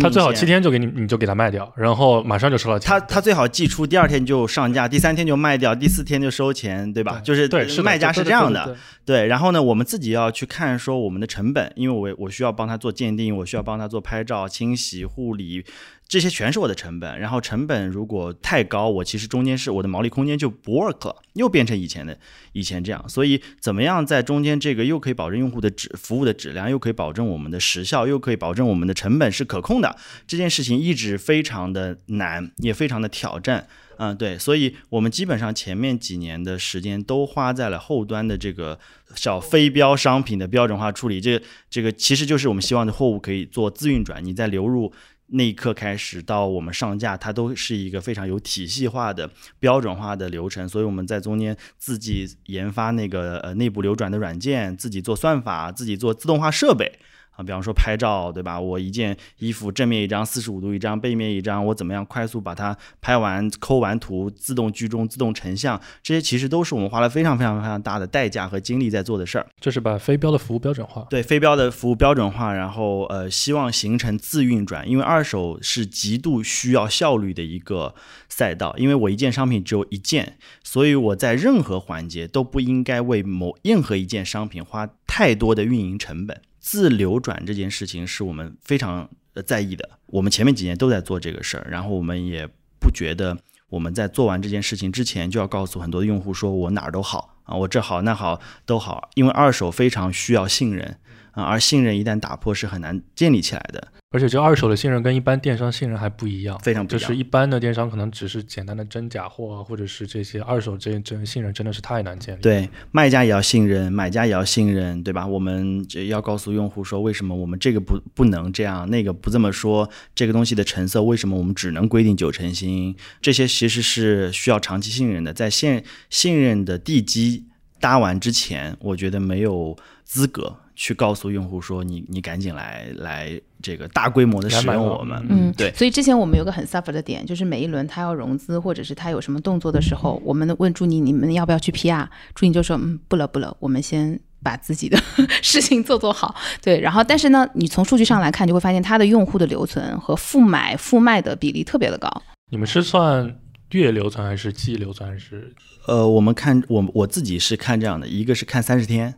他最好七天就给你，你就给他卖掉，然后马上就收到钱。他他最好寄出，第二天就上架，第三天就卖掉，第四天就收钱，对吧？就是对，是卖家是这样的，对然后呢，我们自己要去看说我们的成本，因为我我需要帮他做鉴定，我需要帮他做拍照、清洗、护理，这些全是我的成本。然后成本如果太高，我其实中间是我的毛利空间就不 work 了，又变成以前的以前这样。所以怎么样在中间这个又可以保证用户的质服务的质量，又可以保证我们的时效，又可以保证我们的成本是可控的，这件事情一直非常的难，也非常的挑战。嗯，对，所以我们基本上前面几年的时间都花在了后端的这个小非标商品的标准化处理。这这个其实就是我们希望的货物可以做自运转，你在流入那一刻开始到我们上架，它都是一个非常有体系化的标准化的流程。所以我们在中间自己研发那个呃内部流转的软件，自己做算法，自己做自动化设备。啊，比方说拍照，对吧？我一件衣服正面一张，四十五度一张，背面一张，我怎么样快速把它拍完、抠完图，自动居中、自动成像，这些其实都是我们花了非常非常非常大的代价和精力在做的事儿。就是把非标的服务标准化。对非标的服务标准化，然后呃，希望形成自运转，因为二手是极度需要效率的一个赛道。因为我一件商品只有一件，所以我在任何环节都不应该为某任何一件商品花太多的运营成本。自流转这件事情是我们非常呃在意的，我们前面几年都在做这个事儿，然后我们也不觉得我们在做完这件事情之前就要告诉很多的用户说我哪儿都好啊，我这好那好都好，因为二手非常需要信任啊，而信任一旦打破是很难建立起来的。而且这二手的信任跟一般电商信任还不一样，非常不一样就是一般的电商可能只是简单的真假货啊，或者是这些二手这这信任真的是太难建立。，对，卖家也要信任，买家也要信任，对吧？我们这要告诉用户说，为什么我们这个不不能这样，那个不这么说，这个东西的成色为什么我们只能规定九成新？这些其实是需要长期信任的，在信信任的地基搭完之前，我觉得没有资格去告诉用户说你你赶紧来来这个大规模的使用我们。嗯，对所以之前我们有个很 suffer 的点，就是每一轮他要融资或者是他有什么动作的时候，我们问朱妮你们要不要去 PR，朱妮就说嗯不了不了，我们先。把自己的事情做做好，对，然后但是呢，你从数据上来看，就会发现它的用户的留存和复买复卖的比例特别的高。你们是算月留存还是季留存还是？呃，我们看我我自己是看这样的，一个是看三十天，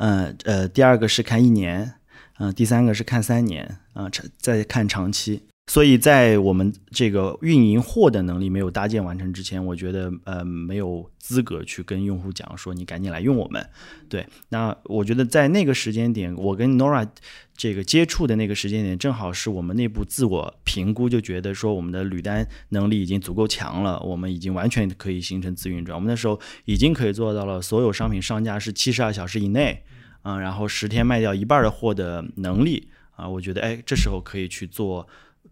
嗯呃第二个是看一年，嗯、第三个是看三年，啊、长再看长期。所以在我们这个运营货的能力没有搭建完成之前，我觉得呃没有资格去跟用户讲说你赶紧来用我们。对，那我觉得在那个时间点，我跟 Nora 这个接触的那个时间点，正好是我们内部自我评估，就觉得说我们的履单能力已经足够强了，我们已经完全可以形成自运转。我们那时候已经可以做到了所有商品上架是七十二小时以内，啊、然后十天卖掉一半的货的能力啊、我觉得哎，这时候可以去做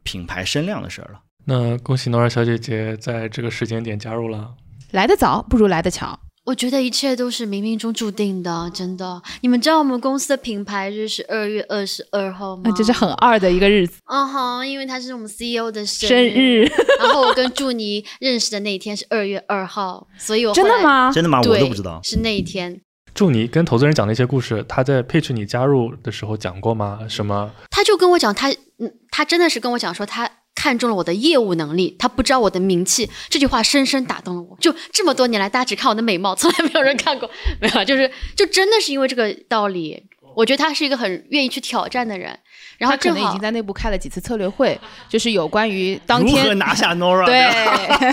品牌声量的事儿了。那恭喜 Nora 小姐姐在这个时间点加入了。来得早不如来得巧，我觉得一切都是冥冥中注定的，真的。你们知道我们公司的品牌日是二月二十二号吗？那这是很二的一个日子，嗯哼，因为他是我们 CEO 的生生日，<laughs> 然后我跟祝妮认识的那一天是二月二号，所以我？真的吗？真的吗？我对，都不知道。是那一天。祝你跟投资人讲那些故事，他在 pitch 你加入的时候讲过吗？什么？他就跟我讲，他嗯，他真的是跟我讲说，他看中了我的业务能力，他不知道我的名气。这句话深深打动了我。就这么多年来，大家只看我的美貌，从来没有人看过，<laughs> 没有，就是就真的是因为这个道理。我觉得他是一个很愿意去挑战的人，然后他可能已经在内部开了几次策略会，就是有关于 <laughs> 当如何天拿下 Nora？对，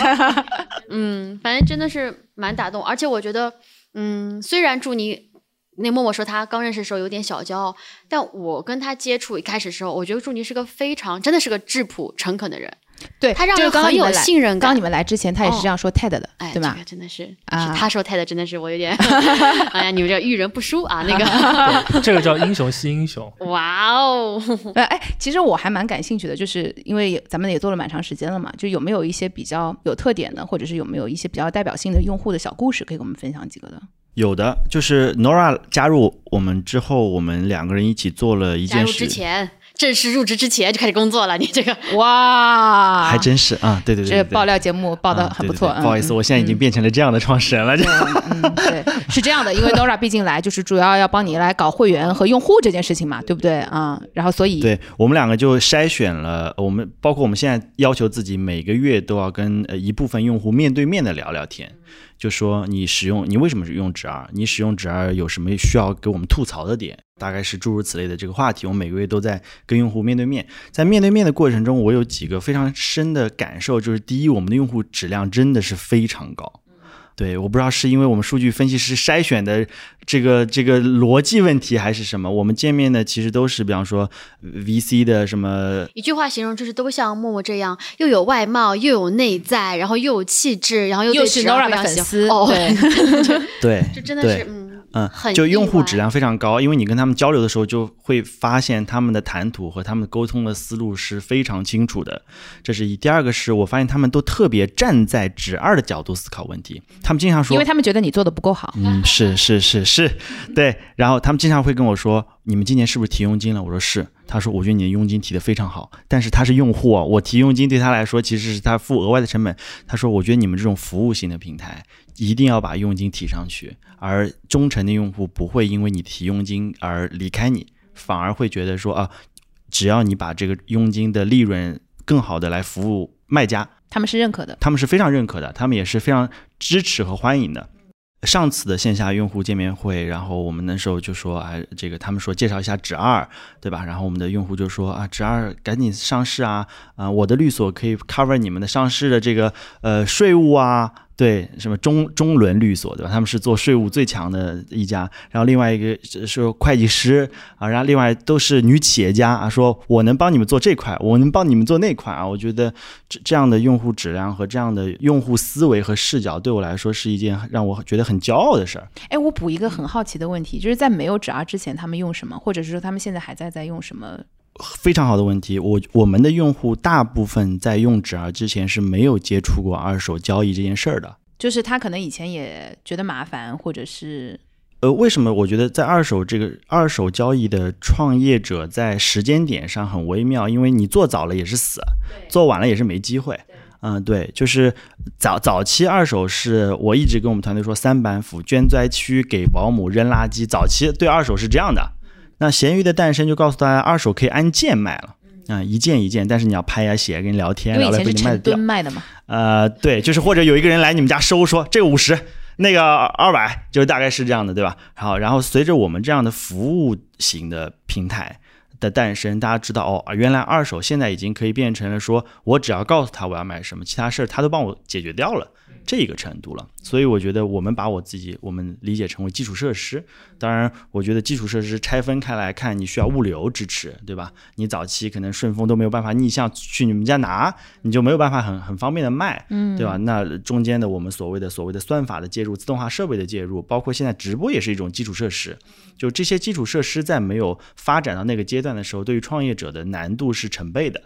<laughs> 嗯，反正真的是蛮打动，而且我觉得，嗯，虽然祝妮那默默说他刚认识的时候有点小骄傲，但我跟他接触一开始的时候，我觉得祝宁是个非常真的是个质朴诚恳的人，对，他让就是人很有信任感刚刚你。们来之前，他也是哦这样说 TED 的，哎，对吧这个？真的是，啊是他说 TED 真的是我有点，<laughs> 哎呀，你们这遇人不淑啊，那个，这个叫英雄惜英雄。哇哦，<laughs> 呃，哎，其实我还蛮感兴趣的，就是因为咱们也做了蛮长时间了嘛，就有没有一些比较有特点的，或者是有没有一些比较代表性的用户的小故事，可以给我们分享几个的？有的，就是 Nora 加入我们之后，我们两个人一起做了一加入件事。之前正式入职之前就开始工作了，你这个哇，还真是啊，对对对对，这爆料节目报的啊很不错。对对对不好意思，嗯我现在已经变成了这样的创始人了。对，嗯，对，是这样的，因为 Nora 毕竟来就是主要要帮你来搞会员和用户这件事情嘛，对不对啊？然后所以对我们两个就筛选了，我们包括我们现在要求自己每个月都要跟呃一部分用户面对面的聊聊天，就说你使用你为什么是用直二，你使用直二有什么需要给我们吐槽的点，大概是诸如此类的这个话题，我每个月都在跟用户面对面，在面对面的过程中，我有几个非常深的感受，就是第一，我们的用户质量真的是非常高。对，我不知道是因为我们数据分析师筛选的这个这个逻辑问题，还是什么。我们见面的其实都是，比方说 VC 的什么，一句话形容就是都像默默这样，又有外貌，又有内在，然后又有气质，然后又又是 Nora 的粉丝，哦，对，对，这真的是嗯嗯很，就用户质量非常高，因为你跟他们交流的时候，就会发现他们的谈吐和他们沟通的思路是非常清楚的，这是一。第二个是我发现他们都特别站在直二的角度思考问题，他们经常说因为，他们觉得你做的不够好。嗯，是是是是，对。然后他们经常会跟我说：“你们今年是不是提佣金了？”我说是。他说：“我觉得你的佣金提的非常好，但是他是用户啊，我提佣金对他来说其实是他付额外的成本。”他说：“我觉得你们这种服务型的平台一定要把佣金提上去，而忠诚的用户不会因为你提佣金而离开你，反而会觉得说啊，只要你把这个佣金的利润更好的来服务卖家，他们是认可的，他们是非常认可的，他们也是非常支持和欢迎的。上次的线下用户见面会，然后我们那时候就说啊，这个他们说介绍一下直二，对吧？然后我们的用户就说啊，直二赶紧上市啊，啊、我的律所可以 cover 你们的上市的这个呃税务啊，对，什么中中伦律所，对吧？他们是做税务最强的一家，然后另外一个是会计师啊，然后另外都是女企业家啊，说我能帮你们做这块，我能帮你们做那块啊，我觉得这这样的用户质量和这样的用户思维和视角，对我来说是一件让我觉得很骄傲的事儿。哎，我补一个很好奇的问题，就是在没有直二之前，他们用什么，或者是说他们现在还在在用什么？非常好的问题，我我们的用户大部分在用纸儿之前是没有接触过二手交易这件事儿的。就是他可能以前也觉得麻烦，或者是呃，为什么我觉得在二手这个二手交易的创业者在时间点上很微妙？因为你做早了也是死，做晚了也是没机会。嗯，对，就是早早期二手是我一直跟我们团队说，三板斧捐灾区给保姆扔垃圾，早期对二手是这样的。那闲鱼的诞生就告诉大家，二手可以按件卖了。啊、一件一件，但是你要拍呀、写呀、跟你聊天，聊了不前成一定卖得掉吨。卖的嘛，呃，对，就是或者有一个人来你们家收，说这个五十，那个二百，就是大概是这样的，对吧？好，然后随着我们这样的服务型的平台的诞生，大家知道哦，原来二手现在已经可以变成了说我只要告诉他我要买什么，其他事儿他都帮我解决掉了。这个程度了，所以我觉得我们把我自己我们理解成为基础设施。当然，我觉得基础设施拆分开来看，你需要物流支持，对吧？你早期可能顺丰都没有办法逆向去你们家拿，你就没有办法很很方便的卖，嗯，对吧？那中间的我们所谓的所谓的算法的介入、自动化设备的介入，包括现在直播也是一种基础设施。就这些基础设施在没有发展到那个阶段的时候，对于创业者的难度是成倍的。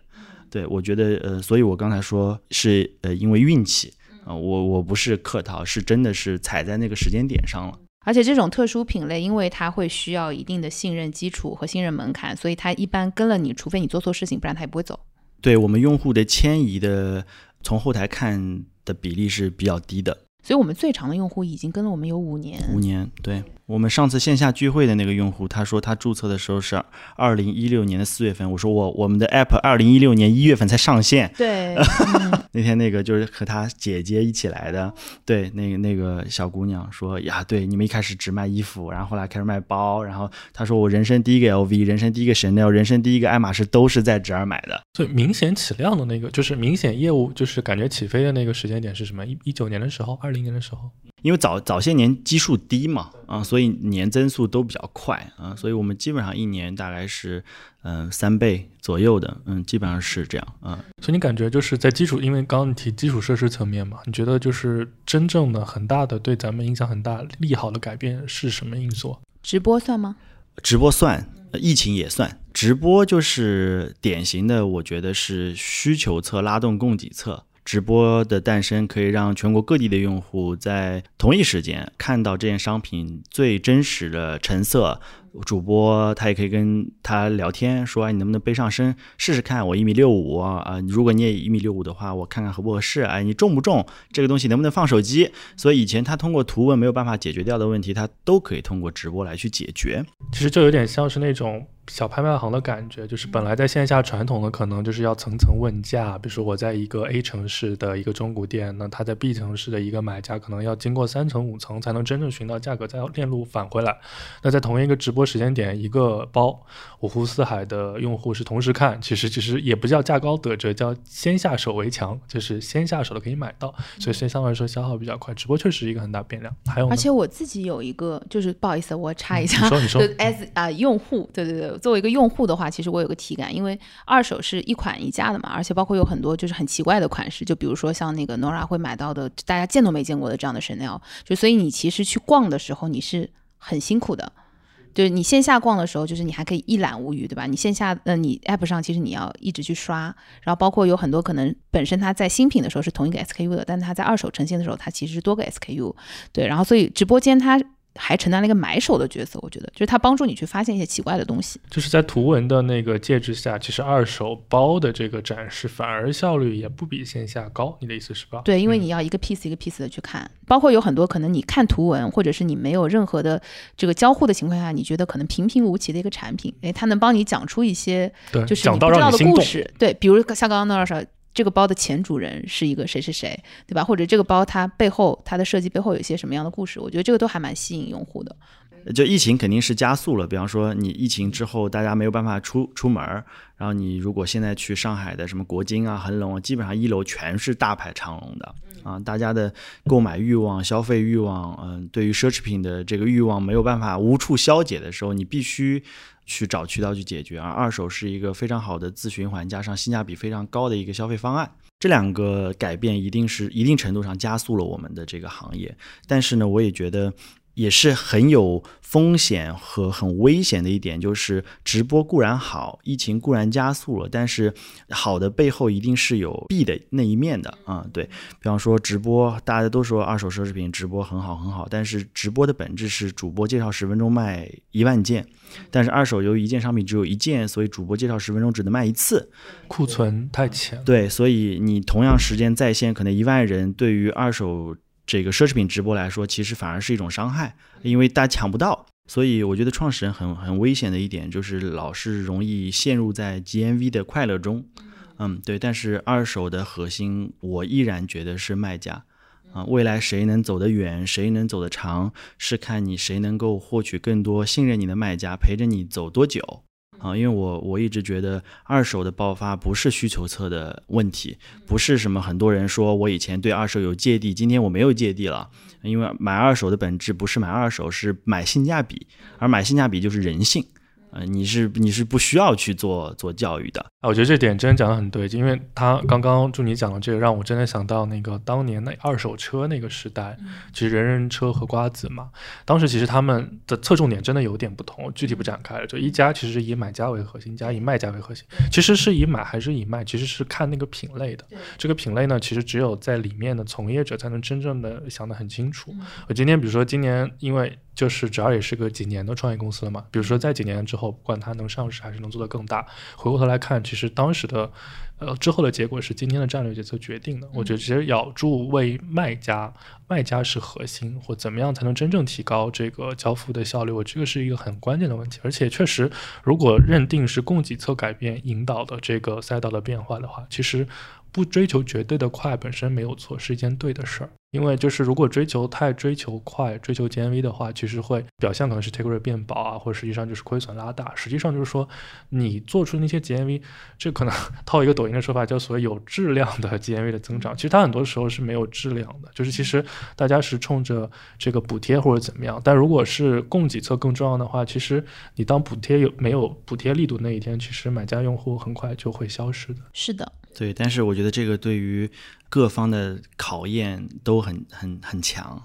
对，我觉得呃，所以我刚才说是呃，因为运气啊、我我不是客套，是真的是踩在那个时间点上了。而且这种特殊品类，因为它会需要一定的信任基础和信任门槛，所以它一般跟了你，除非你做错事情，不然它也不会走。对我们用户的迁移的，从后台看的比例是比较低的，所以我们最长的用户已经跟了我们有五年。五年。对我们上次线下聚会的那个用户，他说他注册的时候是二零一六年的四月份，我说我我们的 app 二零一六年一月份才上线，对，<laughs> <laughs> 那天那个就是和他姐姐一起来的，对，那个那个小姑娘说呀，对，你们一开始只卖衣服，然后后来开始卖包，然后他说我人生第一个 LV，人生第一个 Chanel，人生第一个爱马仕都是在这儿买的。所以明显起量的那个，就是明显业务就是感觉起飞的那个时间点是什么？一一九年的时候，二零年的时候。因为早早些年基数低嘛，啊，所以年增速都比较快啊，所以我们基本上一年大概是嗯、呃三倍左右的，嗯，基本上是这样啊。所以你感觉就是在基础，因为刚刚你提基础设施层面嘛，你觉得就是真正的很大的对咱们影响很大、利好的改变是什么因素？直播算吗？直播算，呃疫情也算。直播就是典型的，我觉得是需求侧拉动供给侧。直播的诞生可以让全国各地的用户在同一时间看到这件商品最真实的成色，主播他也可以跟他聊天，说哎，你能不能背上身试试看？我一米六五啊，如果你也一米六五的话，我看看合不合适？哎，你重不重？这个东西能不能放手机？所以以前他通过图文没有办法解决掉的问题，他都可以通过直播来去解决。其实就有点像是那种。小拍卖行的感觉，就是本来在线下传统的可能就是要层层问价，比如说我在一个 A 城市的一个中古店，那他在 B 城市的一个买家可能要经过三层五层才能真正寻到价格，再链路返回来。那在同一个直播时间点，一个包五湖四海的用户是同时看，其实其实也不叫价高得折，叫先下手为强，就是先下手的可以买到，所以相对来说消耗比较快。直播确实一个很大变量。还有，而且我自己有一个，就是不好意思，我插一下，你说你说，as 啊用户，对对对。作为一个用户的话，其实我有个体感，因为二手是一款一价的嘛，而且包括有很多就是很奇怪的款式，就比如说像那个 Nora 会买到的，大家见都没见过的这样的 Chanel，就所以你其实去逛的时候你是很辛苦的，就是你线下逛的时候，就是你还可以一览无余，对吧？你线下呃你 App 上其实你要一直去刷，然后包括有很多可能本身它在新品的时候是同一个 SKU 的，但它在二手呈现的时候它其实是多个 SKU，对，然后所以直播间它。还承担了一个买手的角色，我觉得就是他帮助你去发现一些奇怪的东西。就是在图文的那个介质下，其实二手包的这个展示反而效率也不比线下高。你的意思是吧？对，因为你要一个 piece 一个 piece 的去看，包括有很多可能你看图文，或者是你没有任何的这个交互的情况下，你觉得可能平平无奇的一个产品，哎，它能帮你讲出一些就是你不知道的故事。对，比如像刚刚那二少。这个包的前主人是一个谁谁谁，对吧？或者这个包它背后它的设计背后有一些什么样的故事？我觉得这个都还蛮吸引用户的。就疫情肯定是加速了，比方说你疫情之后大家没有办法出出门儿，然后你如果现在去上海的什么国金啊、恒隆，基本上一楼全是大排长龙的啊，大家的购买欲望、消费欲望，嗯，对于奢侈品的这个欲望没有办法无处消解的时候，你必须。去找渠道去解决，而二手是一个非常好的自循环加上性价比非常高的一个消费方案。这两个改变一定是一定程度上加速了我们的这个行业，但是呢，我也觉得。也是很有风险和很危险的一点，就是直播固然好，疫情固然加速了，但是好的背后一定是有弊的那一面的啊。对比方说直播，大家都说二手奢侈品直播很好很好，但是直播的本质是主播介绍十分钟卖一万件，但是二手由于一件商品只有一件，所以主播介绍十分钟只能卖一次，库存太浅。对，所以你同样时间在线，可能一万人对于二手。这个奢侈品直播来说，其实反而是一种伤害，因为大家抢不到。所以我觉得创始人很很危险的一点，就是老是容易陷入在 GMV 的快乐中。嗯，对。但是二手的核心，我依然觉得是卖家。啊，未来谁能走得远，谁能走得长，是看你谁能够获取更多信任你的卖家，陪着你走多久。啊，因为我我一直觉得二手的爆发不是需求侧的问题，不是什么很多人说我以前对二手有芥蒂，今天我没有芥蒂了。因为买二手的本质不是买二手，是买性价比，而买性价比就是人性。呃，你是你是不需要去做做教育的啊，我觉得这点真的讲的很对，因为他刚刚祝你讲的这个，让我真的想到那个当年那二手车那个时代，其实人人车和瓜子嘛，当时其实他们的侧重点真的有点不同，具体不展开了。就一家其实是以买家为核心，一家以卖家为核心，其实是以买还是以卖，其实是看那个品类的。这个品类呢，其实只有在里面的从业者才能真正的想得很清楚。我今天比如说今年因为。就是只要也是个几年的创业公司了嘛，比如说在几年之后，不管它能上市还是能做得更大，回过头来看，其实当时的，呃，之后的结果是今天的战略决策决定的。我觉得其实咬住为卖家，卖家是核心，或怎么样才能真正提高这个交付的效率，我这个是一个很关键的问题。而且确实，如果认定是供给侧改变引导的这个赛道的变化的话，其实。不追求绝对的快本身没有错，是一件对的事儿。因为就是如果追求太追求快、追求 GMV 的话，其实会表现可能是 take rate 变薄啊，或者实际上就是亏损拉大。实际上就是说，你做出那些 GMV，这可能套一个抖音的说法叫所谓有质量的 GMV 的增长，其实它很多时候是没有质量的。就是其实大家是冲着这个补贴或者怎么样，但如果是供给侧更重要的话，其实你当补贴有没有补贴力度那一天，其实买家用户很快就会消失的。是的。对，但是我觉得这个对于各方的考验都很很很强。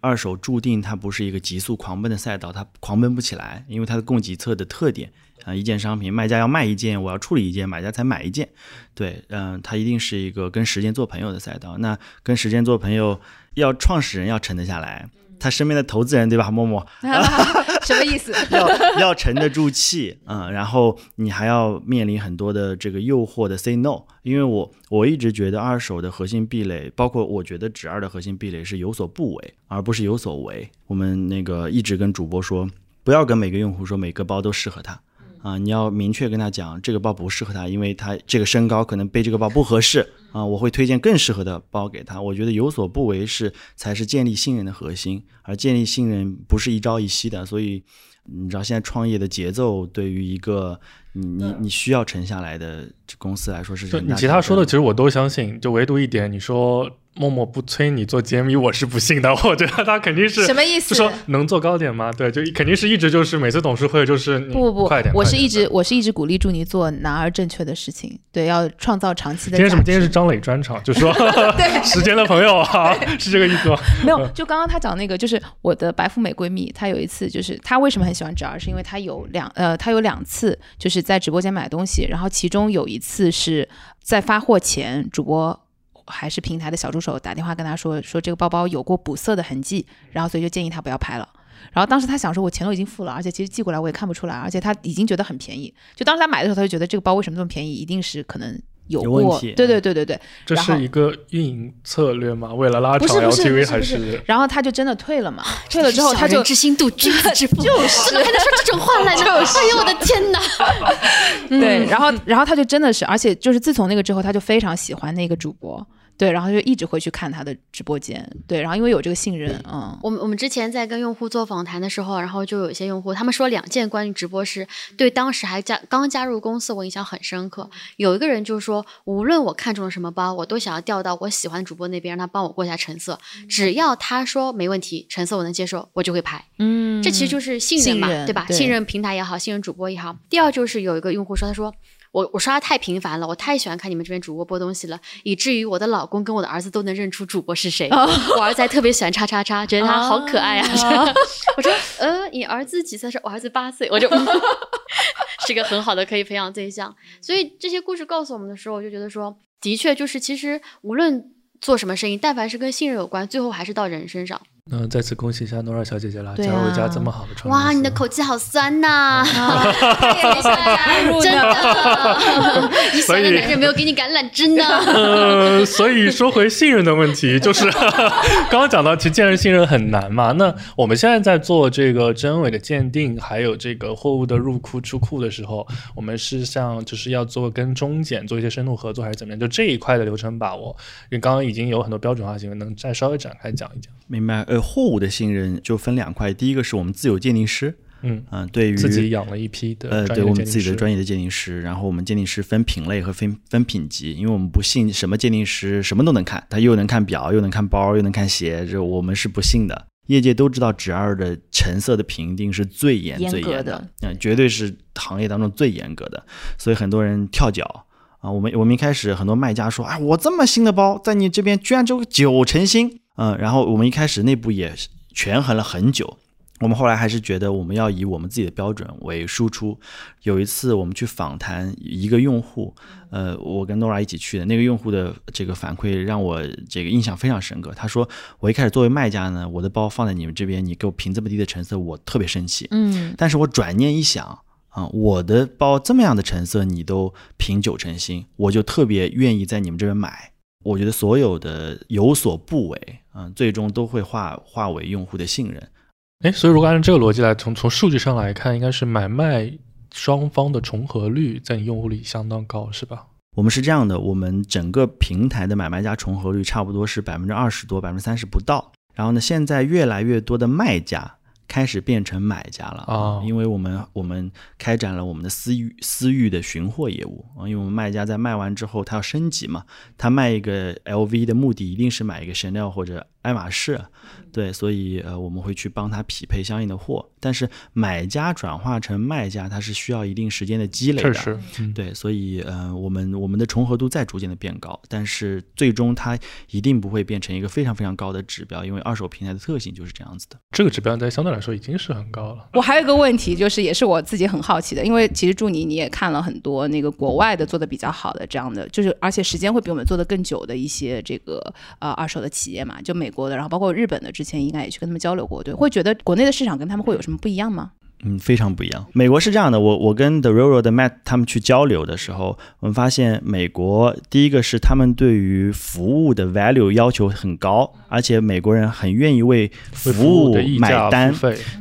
二手注定它不是一个急速狂奔的赛道，它狂奔不起来，因为它的供给侧的特点啊，一件商品卖家要卖一件，我要处理一件，买家才买一件。对，嗯，它一定是一个跟时间做朋友的赛道。那跟时间做朋友，要创始人要沉得下来，他身边的投资人对吧，默默 <laughs> <laughs> 什么意思？要要沉得住气，嗯，然后你还要面临很多的这个诱惑的 say no，因为我我一直觉得二手的核心壁垒，包括我觉得纸二的核心壁垒是有所不为，而不是有所为。我们那个一直跟主播说，不要跟每个用户说每个包都适合他。啊，你要明确跟他讲，这个包不适合他，因为他这个身高可能背这个包不合适啊。我会推荐更适合的包给他。我觉得有所不为是才是建立信任的核心，而建立信任不是一朝一夕的。所以，你知道现在创业的节奏对于一个你你你需要沉下来的公司来说是就你其他说的，其实我都相信，就唯独一点，你说。默默不催你做揭秘，我是不信的。<laughs> 我觉得他肯定是什么意思？就说能做高点吗？对，就肯定是一直就是每次董事会就是不不不，快点。我是一直我是一直鼓励祝你做难而正确的事情，对，要创造长期的。今天什么？今天是张磊专场，就说 <laughs> 对 <laughs> 时间的朋友啊，是这个意思吗？没有，就刚刚他讲那个，就是我的白富美闺蜜，她有一次就是她为什么很喜欢侄儿，是因为她有两呃，她有两次就是在直播间买东西，然后其中有一次是在发货前主播。还是平台的小助手打电话跟他说说这个包包有过补色的痕迹，然后所以就建议他不要拍了。然后当时他想说，我钱都已经付了，而且其实寄过来我也看不出来，而且他已经觉得很便宜。就当时他买的时候，他就觉得这个包为什么这么便宜，一定是可能有过。对对对对对，这是一个运营策略吗？为了拉长 LTV 还是？然后他就真的退了嘛？退了之后他就知心度君子之腹，<laughs> 就是怎么还能说这种话来呢？哎呦我的天哪！对，然后然后他就真的是，而且就是自从那个之后，他就非常喜欢那个主播。对，然后就一直会去看他的直播间。对，然后因为有这个信任，嗯，我们我们之前在跟用户做访谈的时候，然后就有一些用户，他们说两件关于直播是对当时还加刚加入公司，我印象很深刻。有一个人就说，无论我看中了什么包，我都想要调到我喜欢主播那边，让他帮我过一下成色。只要他说没问题，成色我能接受，我就会拍。嗯，这其实就是信任嘛，对吧？信任平台也好，信任主播也好。第二就是有一个用户说，他说。我我刷的太频繁了，我太喜欢看你们这边主播播东西了，以至于我的老公跟我的儿子都能认出主播是谁。我儿子还特别喜欢叉叉叉，觉得他好可爱啊。<laughs> 我说，呃，你儿子几岁？说我儿子八岁，我就 <laughs> 是个很好的可以培养对象。所以这些故事告诉我们的时候，我就觉得说，的确就是其实无论做什么生意，但凡是跟信任有关，最后还是到人身上。那再次恭喜一下诺尔小姐姐了，加入一家这么好的创业哇，你的口气好酸呐！<laughs> 真的，<laughs> 你喜欢的男人没有给你橄榄枝呢。呃，所以说回信任的问题，<laughs> 就是刚刚讲到，其实建立信任很难嘛。那我们现在在做这个真伪的鉴定，还有这个货物的入库出库的时候，我们是像就是要做跟中检做一些深度合作，还是怎么样？就这一块的流程把握，因为刚刚已经有很多标准化行为，能再稍微展开讲一讲。明白。呃货物的信任就分两块，第一个是我们自有鉴定师，嗯嗯，对于自己养了一批的，呃，对我们自己的专业的鉴定师，然后我们鉴定师分品类和分分品级，因为我们不信什么鉴定师什么都能看，他又能看表，又能看包，又能看鞋，这我们是不信的。业界都知道，纸二的成色的评定是最严最严的，嗯，绝对是行业当中最严格的，所以很多人跳脚啊。我们我们一开始很多卖家说，哎，我这么新的包，在你这边居然只有九成新。嗯，然后我们一开始内部也权衡了很久，我们后来还是觉得我们要以我们自己的标准为输出。有一次我们去访谈一个用户，呃，我跟 Nora 一起去的那个用户的这个反馈让我这个印象非常深刻。他说，我一开始作为卖家呢，我的包放在你们这边，你给我评这么低的成色，我特别生气。嗯，但是我转念一想，啊，我的包这么样的成色你都评九成新，我就特别愿意在你们这边买。我觉得所有的有所不为，嗯，最终都会化化为用户的信任。哎，所以如果按照这个逻辑来，从从数据上来看，应该是买卖双方的重合率在你用户里相当高，是吧？我们是这样的，我们整个平台的买卖家重合率差不多是百分之二十多，百分之三十不到。然后呢，现在越来越多的卖家。开始变成买家了啊，因为我们我们开展了我们的私域私域的寻货业务啊，因为我们卖家在卖完之后，他要升级嘛，他卖一个 LV 的目的一定是买一个 Chanel 或者爱马仕，对，所以呃我们会去帮他匹配相应的货，但是买家转化成卖家，他是需要一定时间的积累的，对，所以呃我们我们的重合度在逐渐的变高，但是最终它一定不会变成一个非常非常高的指标，因为二手平台的特性就是这样子的，这个指标在相对来说已经是很高了。我还有一个问题，就是也是我自己很好奇的，因为其实祝你你也看了很多那个国外的做的比较好的这样的，就是而且时间会比我们做的更久的一些这个呃二手的企业嘛，就美国的，然后包括日本的，之前应该也去跟他们交流过，对，会觉得国内的市场跟他们会有什么不一样吗？嗯，非常不一样。美国是这样的，我我跟 The Railroad 的 Matt 他们去交流的时候，我们发现美国第一个是他们对于服务的 value 要求很高，而且美国人很愿意为为服务买单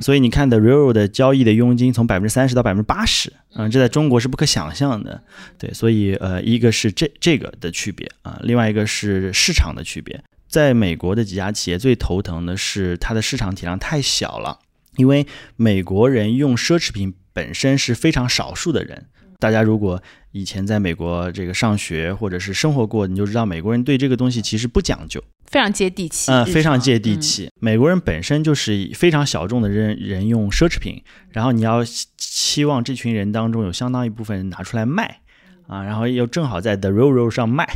所以你看 The Railroad 的交易的佣金从百分之三十到百分之八十，嗯，这在中国是不可想象的。对，所以呃，一个是这这个的区别啊，另外一个是市场的区别。在美国的几家企业最头疼的是它的市场体量太小了，因为美国人用奢侈品本身是非常少数的人。大家如果以前在美国这个上学或者是生活过，你就知道美国人对这个东西其实不讲究。非常接地气，嗯，非常常接地。嗯气。美国人本身就是非常小众的人人用奢侈品，然后你要希期望这群人当中有相当一部分人拿出来卖啊，然后又正好在 The Railroad 上卖。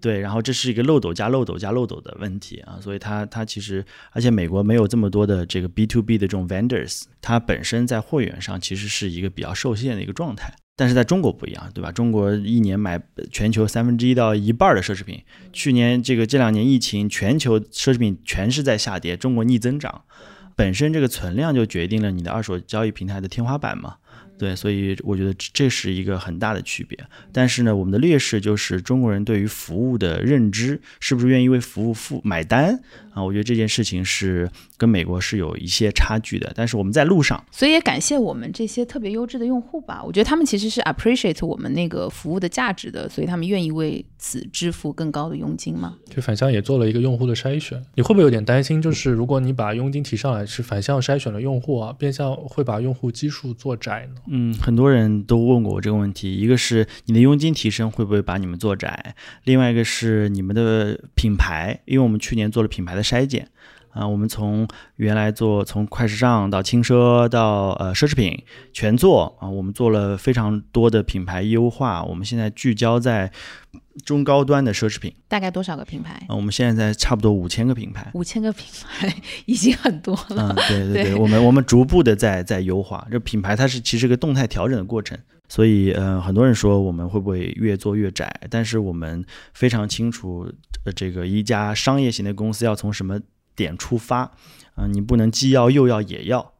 对，然后这是一个漏斗加漏斗加漏斗的问题啊，所以它它其实，而且美国没有这么多的这个 B to B 的这种 vendors，它本身在货源上其实是一个比较受限的一个状态。但是在中国不一样，对吧？中国一年买全球三分之一到一半的奢侈品，去年这个这两年疫情，全球奢侈品全是在下跌，中国逆增长，本身这个存量就决定了你的二手交易平台的天花板嘛。对，所以我觉得这是一个很大的区别。但是呢，我们的劣势就是中国人对于服务的认知，是不是愿意为服务付买单啊？我觉得这件事情是跟美国是有一些差距的。但是我们在路上，所以也感谢我们这些特别优质的用户吧，我觉得他们其实是 appreciate 我们那个服务的价值的，所以他们愿意为此支付更高的佣金嘛。就反向也做了一个用户的筛选。你会不会有点担心，就是如果你把佣金提上来，是反向筛选了用户啊，变相会把用户基数做窄呢？嗯，很多人都问过我这个问题，一个是你的佣金提升会不会把你们做窄，另外一个是你们的品牌，因为我们去年做了品牌的筛检。啊，我们从原来做从快时尚到轻奢到呃奢侈品全做啊，我们做了非常多的品牌优化，我们现在聚焦在中高端的奢侈品大概多少个品牌？啊，我们现在在差不多五千个品牌。五千个品牌已经很多了。嗯，对 <laughs> 对对，对我们我们逐步的在在优化，这品牌它是其实个动态调整的过程，所以呃，很多人说我们会不会越做越窄，但是我们非常清楚，呃，这个一家商业型的公司要从什么点出发，啊、你不能既要又要也要。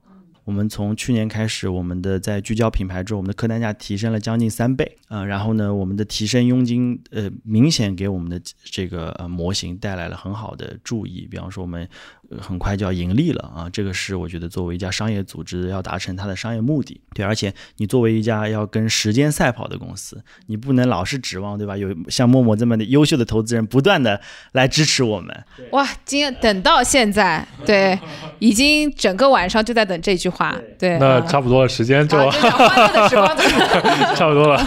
我们从去年开始，我们的在聚焦品牌之后，我们的客单价提升了将近三倍啊、然后呢，我们的提升佣金呃明显给我们的这个呃模型带来了很好的注意，比方说我们很快就要盈利了啊，这个是我觉得作为一家商业组织要达成它的商业目的，对，而且你作为一家要跟时间赛跑的公司，你不能老是指望对吧？有像陌陌这么的优秀的投资人不断的来支持我们，哇，今天等到现在，对，已经整个晚上就在等这句话。对，那啊差不多了，时间就、啊，欢乐的时光，<laughs> 差不多了。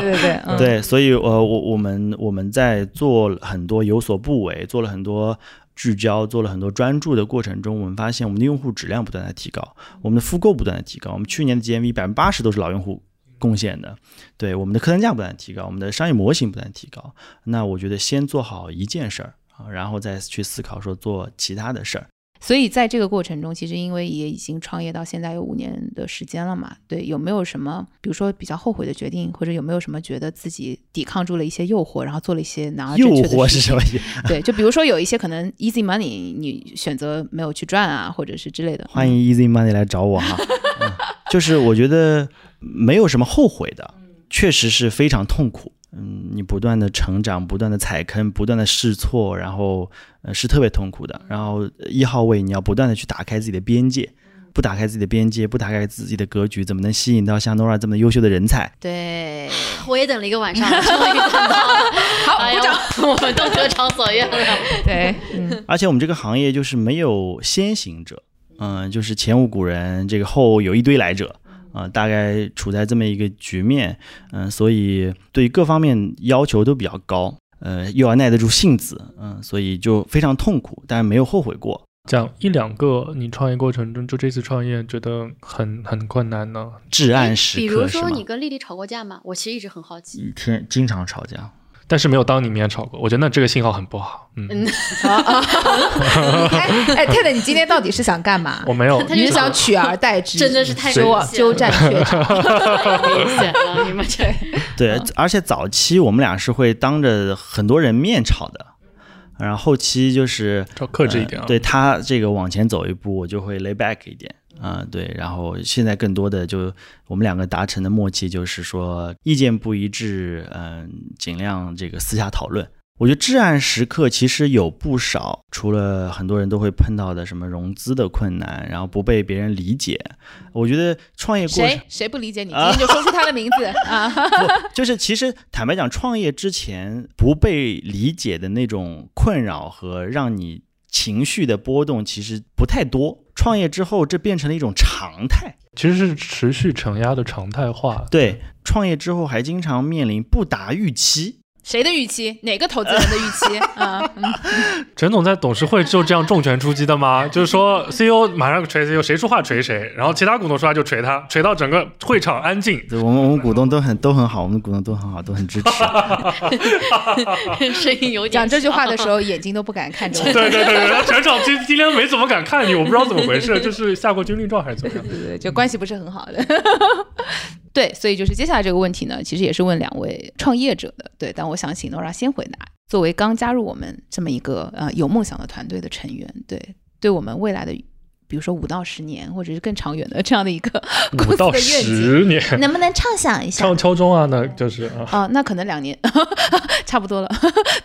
对对，嗯，对，所以呃，我我们我们在做很多有所不为，做了很多聚焦，做了很多专注的过程中，我们发现我们的用户质量不断在提高，我们的复购不断的提高，我们去年的 GMV 百分之八十都是老用户。贡献的，对我们的客单价不断地提高，我们的商业模型不断提高。那我觉得先做好一件事儿啊，然后再去思考说做其他的事儿。所以在这个过程中，其实因为也已经创业到现在有五年的时间了嘛，对，有没有什么，比如说比较后悔的决定，或者有没有什么觉得自己抵抗住了一些诱惑，然后做了一些拿诱惑是什么？<laughs> 对，就比如说有一些可能 easy money 你选择没有去赚啊，或者是之类的。欢迎 Easy Money 来找我哈。嗯、就是我觉得没有什么后悔的，确实是非常痛苦。嗯，你不断的成长，不断的踩坑，不断的试错，然后呃是特别痛苦的。然后一号位你要不断的去打开自己的边界，不打开自己的边界，不打开自己的格局，怎么能吸引到像 Nora 这么优秀的人才？对，<laughs> 我也等了一个晚上，终于等到了。<laughs> 好，哎呀鼓掌。我们都得偿所愿了。<laughs> 对，嗯，而且我们这个行业就是没有先行者，嗯、就是前无古人，这个后有一堆来者。啊、大概处在这么一个局面，嗯、所以对各方面要求都比较高，呃，又要耐得住性子，嗯、所以就非常痛苦，但没有后悔过。讲一两个你创业过程中，就这次创业觉得很很困难呢？至暗时刻比如说你跟丽丽吵过架吗？我其实一直很好奇。一天经常吵架，但是没有当你面吵过，我觉得那这个信号很不好。嗯，嗯，哎 <laughs> 哎，泰泰，你今天到底是想干嘛？我没有，他你是想取而代之，真的是太纠明显了鸠占鹊巢。太明显了，你们这对，而且早期我们俩是会当着很多人面吵的，然后后期就是要克制一点啊。呃对他这个往前走一步，我就会 lay back 一点啊、对。然后现在更多的就我们两个达成的默契就是说，意见不一致，嗯、尽量这个私下讨论。我觉得至暗时刻其实有不少，除了很多人都会碰到的什么融资的困难，然后不被别人理解。我觉得创业过程谁谁不理解你？今天就说出他的名字 <laughs> 啊！就是其实坦白讲，创业之前不被理解的那种困扰和让你情绪的波动其实不太多。创业之后，这变成了一种常态。其实是持续承压的常态化。对，创业之后还经常面临不达预期。谁的预期？哪个投资人的预期？<laughs> 啊，嗯陈总在董事会就这样重拳出击的吗？<laughs> 就是说 CEO 马上锤 CEO，谁说话锤谁，然后其他股东说话就锤他，锤到整个会场安静。对我们我们股东都很都很好，我们股东都很好，都很支持。<laughs> 声音有点讲这句话的时候，眼睛都不敢看着我。对对对对，全场今今天没怎么敢看你，我不知道怎么回事，就是下过军令状还是怎么样？对对，就关系不是很好的。对，所以就是接下来这个问题呢，其实也是问两位创业者的。对，但我想请 Nora 先回答。作为刚加入我们这么一个呃有梦想的团队的成员，对，对我们未来的，比如说五到十年，或者是更长远的这样的一个 <laughs> 五到十年，<laughs> 能不能畅想一下？敲敲钟啊，那就是啊，啊、那可能两年，<laughs> 差不多了。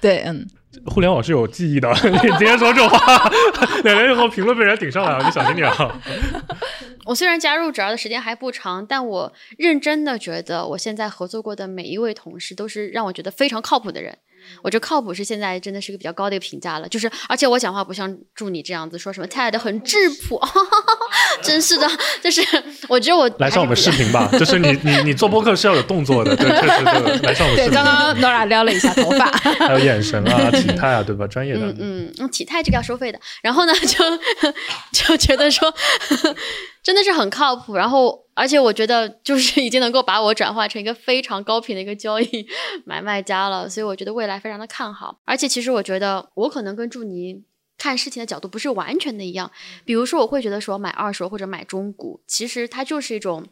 对，嗯，互联网是有记忆的。你今天说这种话，两年以后评论被人顶上来了，你小心点啊！我虽然加入主要的时间还不长，但我认真的觉得我现在合作过的每一位同事都是让我觉得非常靠谱的人。我觉得靠谱是现在真的是个比较高的一个评价了，就是而且我讲话不像助理这样子说什么 TED 很质朴，<laughs> 真是的，<laughs> 就是我觉得我来上我们视频吧，就是你你你做播客是要有动作的，对，确实对，来上我们对，视频刚，刚 Nora 撩了一下头发，<laughs> 还有眼神啊、体态啊，对吧？专业的，嗯嗯，嗯体态这个要收费的。然后呢，就就觉得说真的是很靠谱。然后，而且我觉得就是已经能够把我转化成一个非常高频的一个交易买卖家了，所以我觉得未来非常的看好。而且，其实我觉得我可能跟祝妮。看事情的角度不是完全的一样，比如说我会觉得说买二手或者买中古，其实它就是一种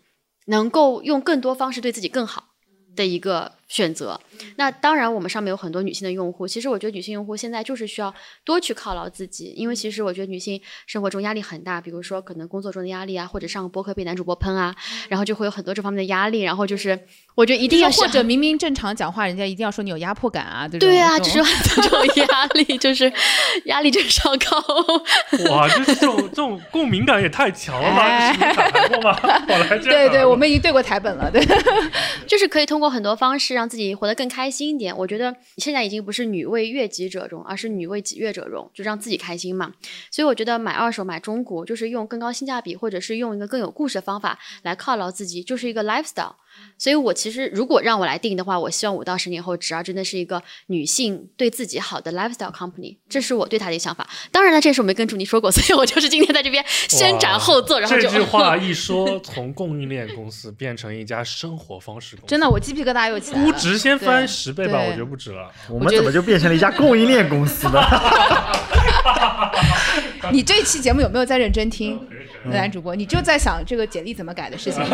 能够用更多方式对自己更好的一个选择。那当然，我们上面有很多女性的用户。其实我觉得女性用户现在就是需要多去犒劳自己，因为其实我觉得女性生活中压力很大，比如说可能工作中的压力啊，或者上个播客被男主播喷啊，然后就会有很多这方面的压力。然后就是我觉得一定要或者明明正常讲话，人家一定要说你有压迫感啊，对对啊，这种就是有很多这种压力，就是压力就是要高。哇，<laughs> 就是这种这种共鸣感也太强了吧？哎是你打牌过吗？<laughs> 我来这对对，我们已经对过台本了，对。就是可以通过很多方式让自己活得更开心一点。我觉得现在已经不是女为悦己者容，而是女为己悦者容，就让自己开心嘛。所以我觉得买二手、买中古，就是用更高性价比，或者是用一个更有故事的方法来犒劳自己，就是一个 lifestyle。所以我其实如果让我来定的话，我希望五到十年后，只要真的是一个女性对自己好的 lifestyle company，这是我对他的一个想法。当然了，这是我没跟助理说过，<laughs> 所以我就是今天在这边先斩后奏，然后就这句话一说，从供应链公司变成一家生活方式公司，真的，我鸡皮疙瘩又起来了。估值先翻十倍吧，我觉得不止了。我们怎么就变成了一家供应链公司呢？<laughs> 你这期节目有没有在认真听？男主播，你就在想这个简历怎么改的事情。<laughs>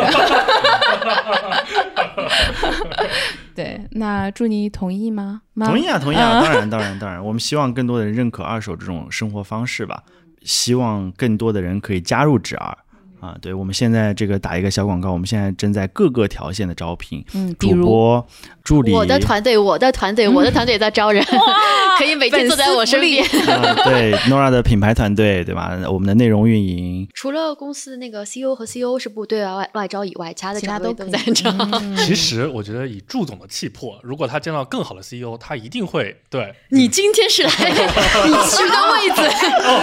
<laughs> 对，那祝你同意吗？吗同意啊，同意啊，当然，当然，当然，我们希望更多的人认可二手这种生活方式吧，希望更多的人可以加入纸二啊。对，我们现在这个打一个小广告，我们现在正在各个条线的招聘，嗯，比主播、助理，我的团队，我的团队，我的团队也在招人，<laughs> 可以每天坐在我身边。啊，对 Nora 的品牌团队，对吧？我们的内容运营，除了公司的那个 CEO 和 CEO 是不对啊外外招以外，其他的其他都可以都在招。嗯 <laughs> 其实我觉得以祝总的气魄，如果他见到更好的 CEO，他一定会对你今天是来 <laughs> 你去的位置，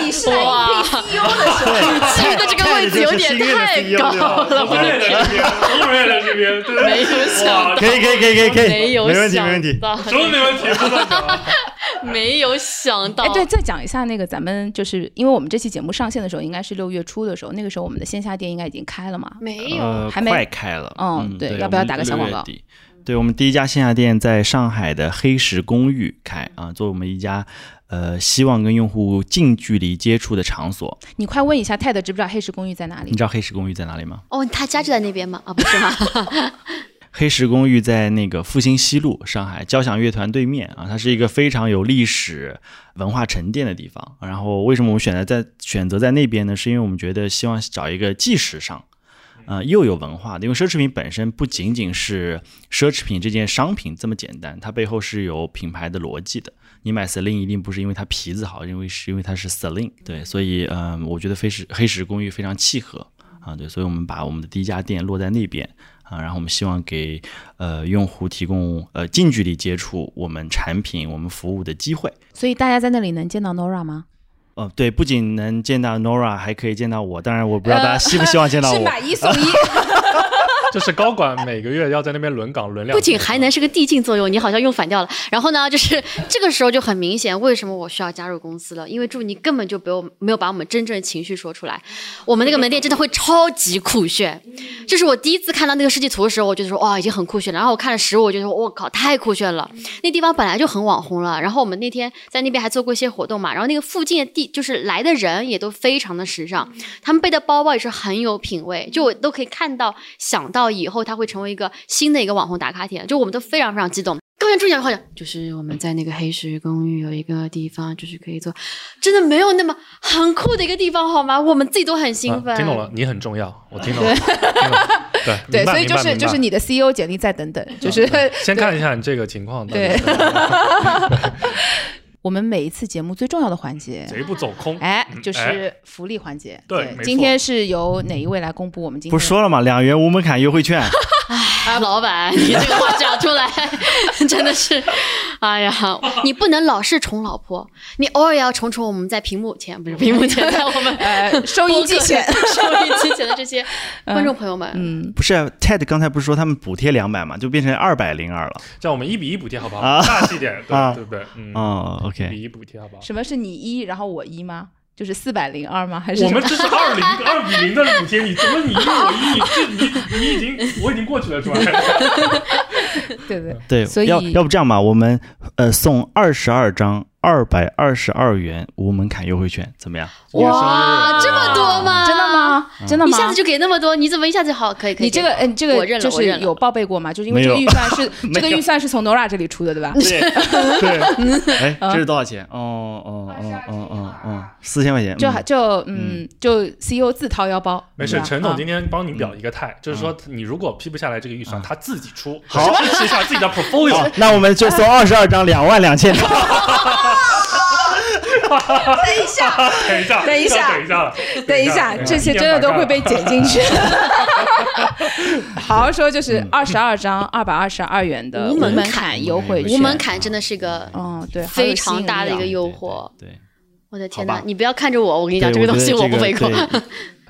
你是来哇应聘 CEO 的时候，去的这个位置有点太高了，我的天，当然在这边，对没有想可以，可以，可以，可以，可以，没有没问题，想没问题。到，什么没问题？<laughs> 没有想到，哎，对，再讲一下那个咱们就是因为我们这期节目上线的时候应该是六月初的时候，那个时候我们的线下店应该已经开了嘛。没有。呃，还没。快开了，嗯嗯，对，对要不要打个小广告？6月底。对我们第一家线下店在上海的黑石公寓开啊，做我们一家呃希望跟用户近距离接触的场所。你快问一下 TED 知不知道黑石公寓在哪里你？知道黑石公寓在哪里吗？哦，他家就在那边吗？啊，<laughs> 不是吗？黑石公寓在那个复兴西路，上海交响乐团对面啊，它是一个非常有历史文化沉淀的地方。然后为什么我们选择在选择在那边呢？是因为我们觉得希望找一个既时尚。呃，又有文化的，因为奢侈品本身不仅仅是奢侈品这件商品这么简单，它背后是有品牌的逻辑的。你买 Celine 一定不是因为它皮子好，因为是因为它是 Celine。对，所以嗯、我觉得黑石黑石公寓非常契合啊，对，所以我们把我们的第一家店落在那边啊，然后我们希望给呃用户提供呃近距离接触我们产品、我们服务的机会。所以大家在那里能见到 Nora 吗？哦，对，不仅能见到 Nora，还可以见到我。当然，我不知道大家希不希望见到 <laughs> 我。是买一送一。<laughs> <laughs> 就是高管每个月要在那边轮岗轮两天，不仅还能是个递进作用，你好像用反掉了。然后呢，就是这个时候就很明显，为什么我需要加入公司了？因为祝你根本就没有没有把我们真正的情绪说出来。我们那个门店真的会超级酷炫，这是我第一次看到那个设计图的时候，我觉得说哇，已经很酷炫了。然后我看了实物，我就说我靠，太酷炫了。那地方本来就很网红了，然后我们那天在那边还做过一些活动嘛，然后那个附近的地就是来的人也都非常的时尚，他们背的包包也是很有品味，就我都可以看到想到以后它会成为一个新的一个网红打卡点，就我们都非常非常激动。高原助讲好像就是我们在那个黑石公寓有一个地方，就是可以做，真的没有那么很酷的一个地方好吗？我们自己都很兴奋。啊听懂了，你很重要，我听懂了，<laughs> 对对，所以就是就是你的 CEO 简历再等等，就是先看一下你这个情况，对 <laughs> 我们每一次节目最重要的环节。贼不走空，哎，嗯就是哎福利环节。对今天是由哪一位来公布我们今天？不是说了吗？两元无门槛优惠券。<laughs> <laughs> 哎，老板，你这个话讲出来，<laughs> 真的是，哎呀，你不能老是宠老婆，你偶尔也要宠宠我们在屏幕前，不是屏幕前，<laughs> 在我们呃收音机前收音机前的这些观众朋友们。嗯，不是 Ted 刚才不是说他们补贴两百嘛，就变成二百零二了。这样我们一比一补贴好不好？啊大气点，对啊对不对？嗯，哦一比，OK，一补贴好不好？什么是你一，然后我一吗？就是四百零二吗？还是我们这是二零二比零的领先，你怎么你一我一，你这你你已经我已经过去了是吧？<laughs> 对对对，所以要要不这样吧，我们呃送二十二张二百二十二元无门槛优惠券，怎么样？哇，这么？真的？吗？一下子就给那么多，你怎么一下子好？可以可以。你这个，哎，你这个就是有报备过吗？就是因为这个预算是 <laughs> 这个预算是从 Nora 这里出的，对吧？对 <laughs> 对，哎，这是多少钱？哦哦哦哦哦哦，四千块钱。就就嗯，就 CEO 自掏腰包。没事，陈总今天帮你表一个态，就是说你如果批不下来这个预算，他自己出，好支持一下自己的 portfolio 好。，那我们就送二十二张，两万两千张。<laughs> 等一下，等一下，等一下。等一下，等一下，这些真的都会被剪进去。<laughs> 好好说，就是二十二张二百二十二元的无门门槛槛优惠券，无门槛真的是个嗯，对，非常大的一个诱惑。对，我的天！哪你不要看着我，我跟你讲，这个东西我不胃口。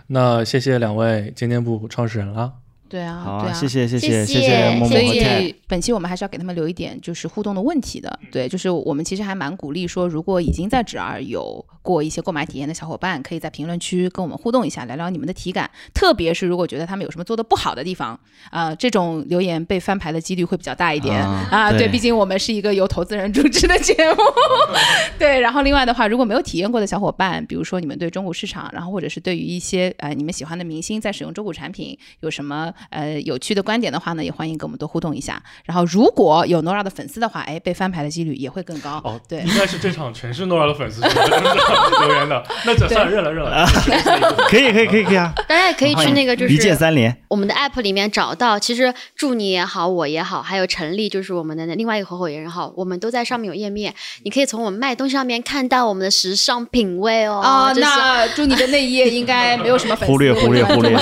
那谢谢两位尖尖部创始人了。对啊，好啊，对啊，谢谢谢谢谢谢。默默所。以本期我们还是要给他们留一点就是互动的问题的，对，就是我们其实还蛮鼓励说，如果已经在直二有过一些购买体验的小伙伴，可以在评论区跟我们互动一下，聊聊你们的体感，特别是如果觉得他们有什么做的不好的地方，啊，这种留言被翻牌的几率会比较大一点。啊啊，对，对毕竟我们是一个由投资人主持的节目，<laughs> 对，然后另外的话，如果没有体验过的小伙伴，比如说你们对中古市场，然后或者是对于一些呃你们喜欢的明星在使用中古产品有什么呃有趣的观点的话呢，也欢迎跟我们多互动一下。然后如果有 Nora 的粉丝的话，哎，被翻牌的几率也会更高。哦，对应该是这场全是 Nora 的粉丝 <laughs> 留言的，那就算了，认了认了。<laughs> 可以可以可以可以啊，大家也可以去那个就是一键三连。我们的 app 里面找到，其实祝你也好，我也好，还有陈丽就是我们的另外一个合伙人好，我们都在上面有页面，你可以从我们卖东西上面看到我们的时尚品味哦。啊、这是那祝你的那一页应该没有什么粉丝 <laughs> 忽略忽略忽略，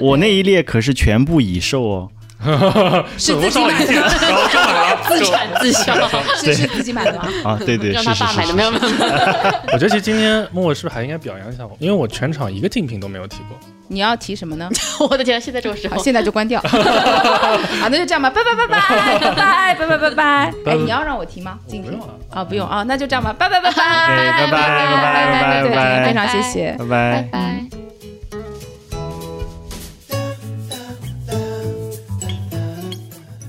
我那一列可是全部已售哦。<laughs> 是自己买的自产自销，是 <laughs> 是自己买的吗？啊，对对，<laughs> 让是是他爸买的，没有没有。没有我觉得其实今天默默是不是还应该表扬一下我？因为我全场一个竞品都没有提过。你要提什么呢？我的天，现在这个时，候，现在就关掉。好，那就这样吧，拜拜拜拜拜拜拜拜拜拜。哎，你要让我提吗？竞品啊啊，不用啊，那就这样吧，拜拜拜拜拜拜拜拜拜对，今天非常拜拜谢谢。拜拜拜。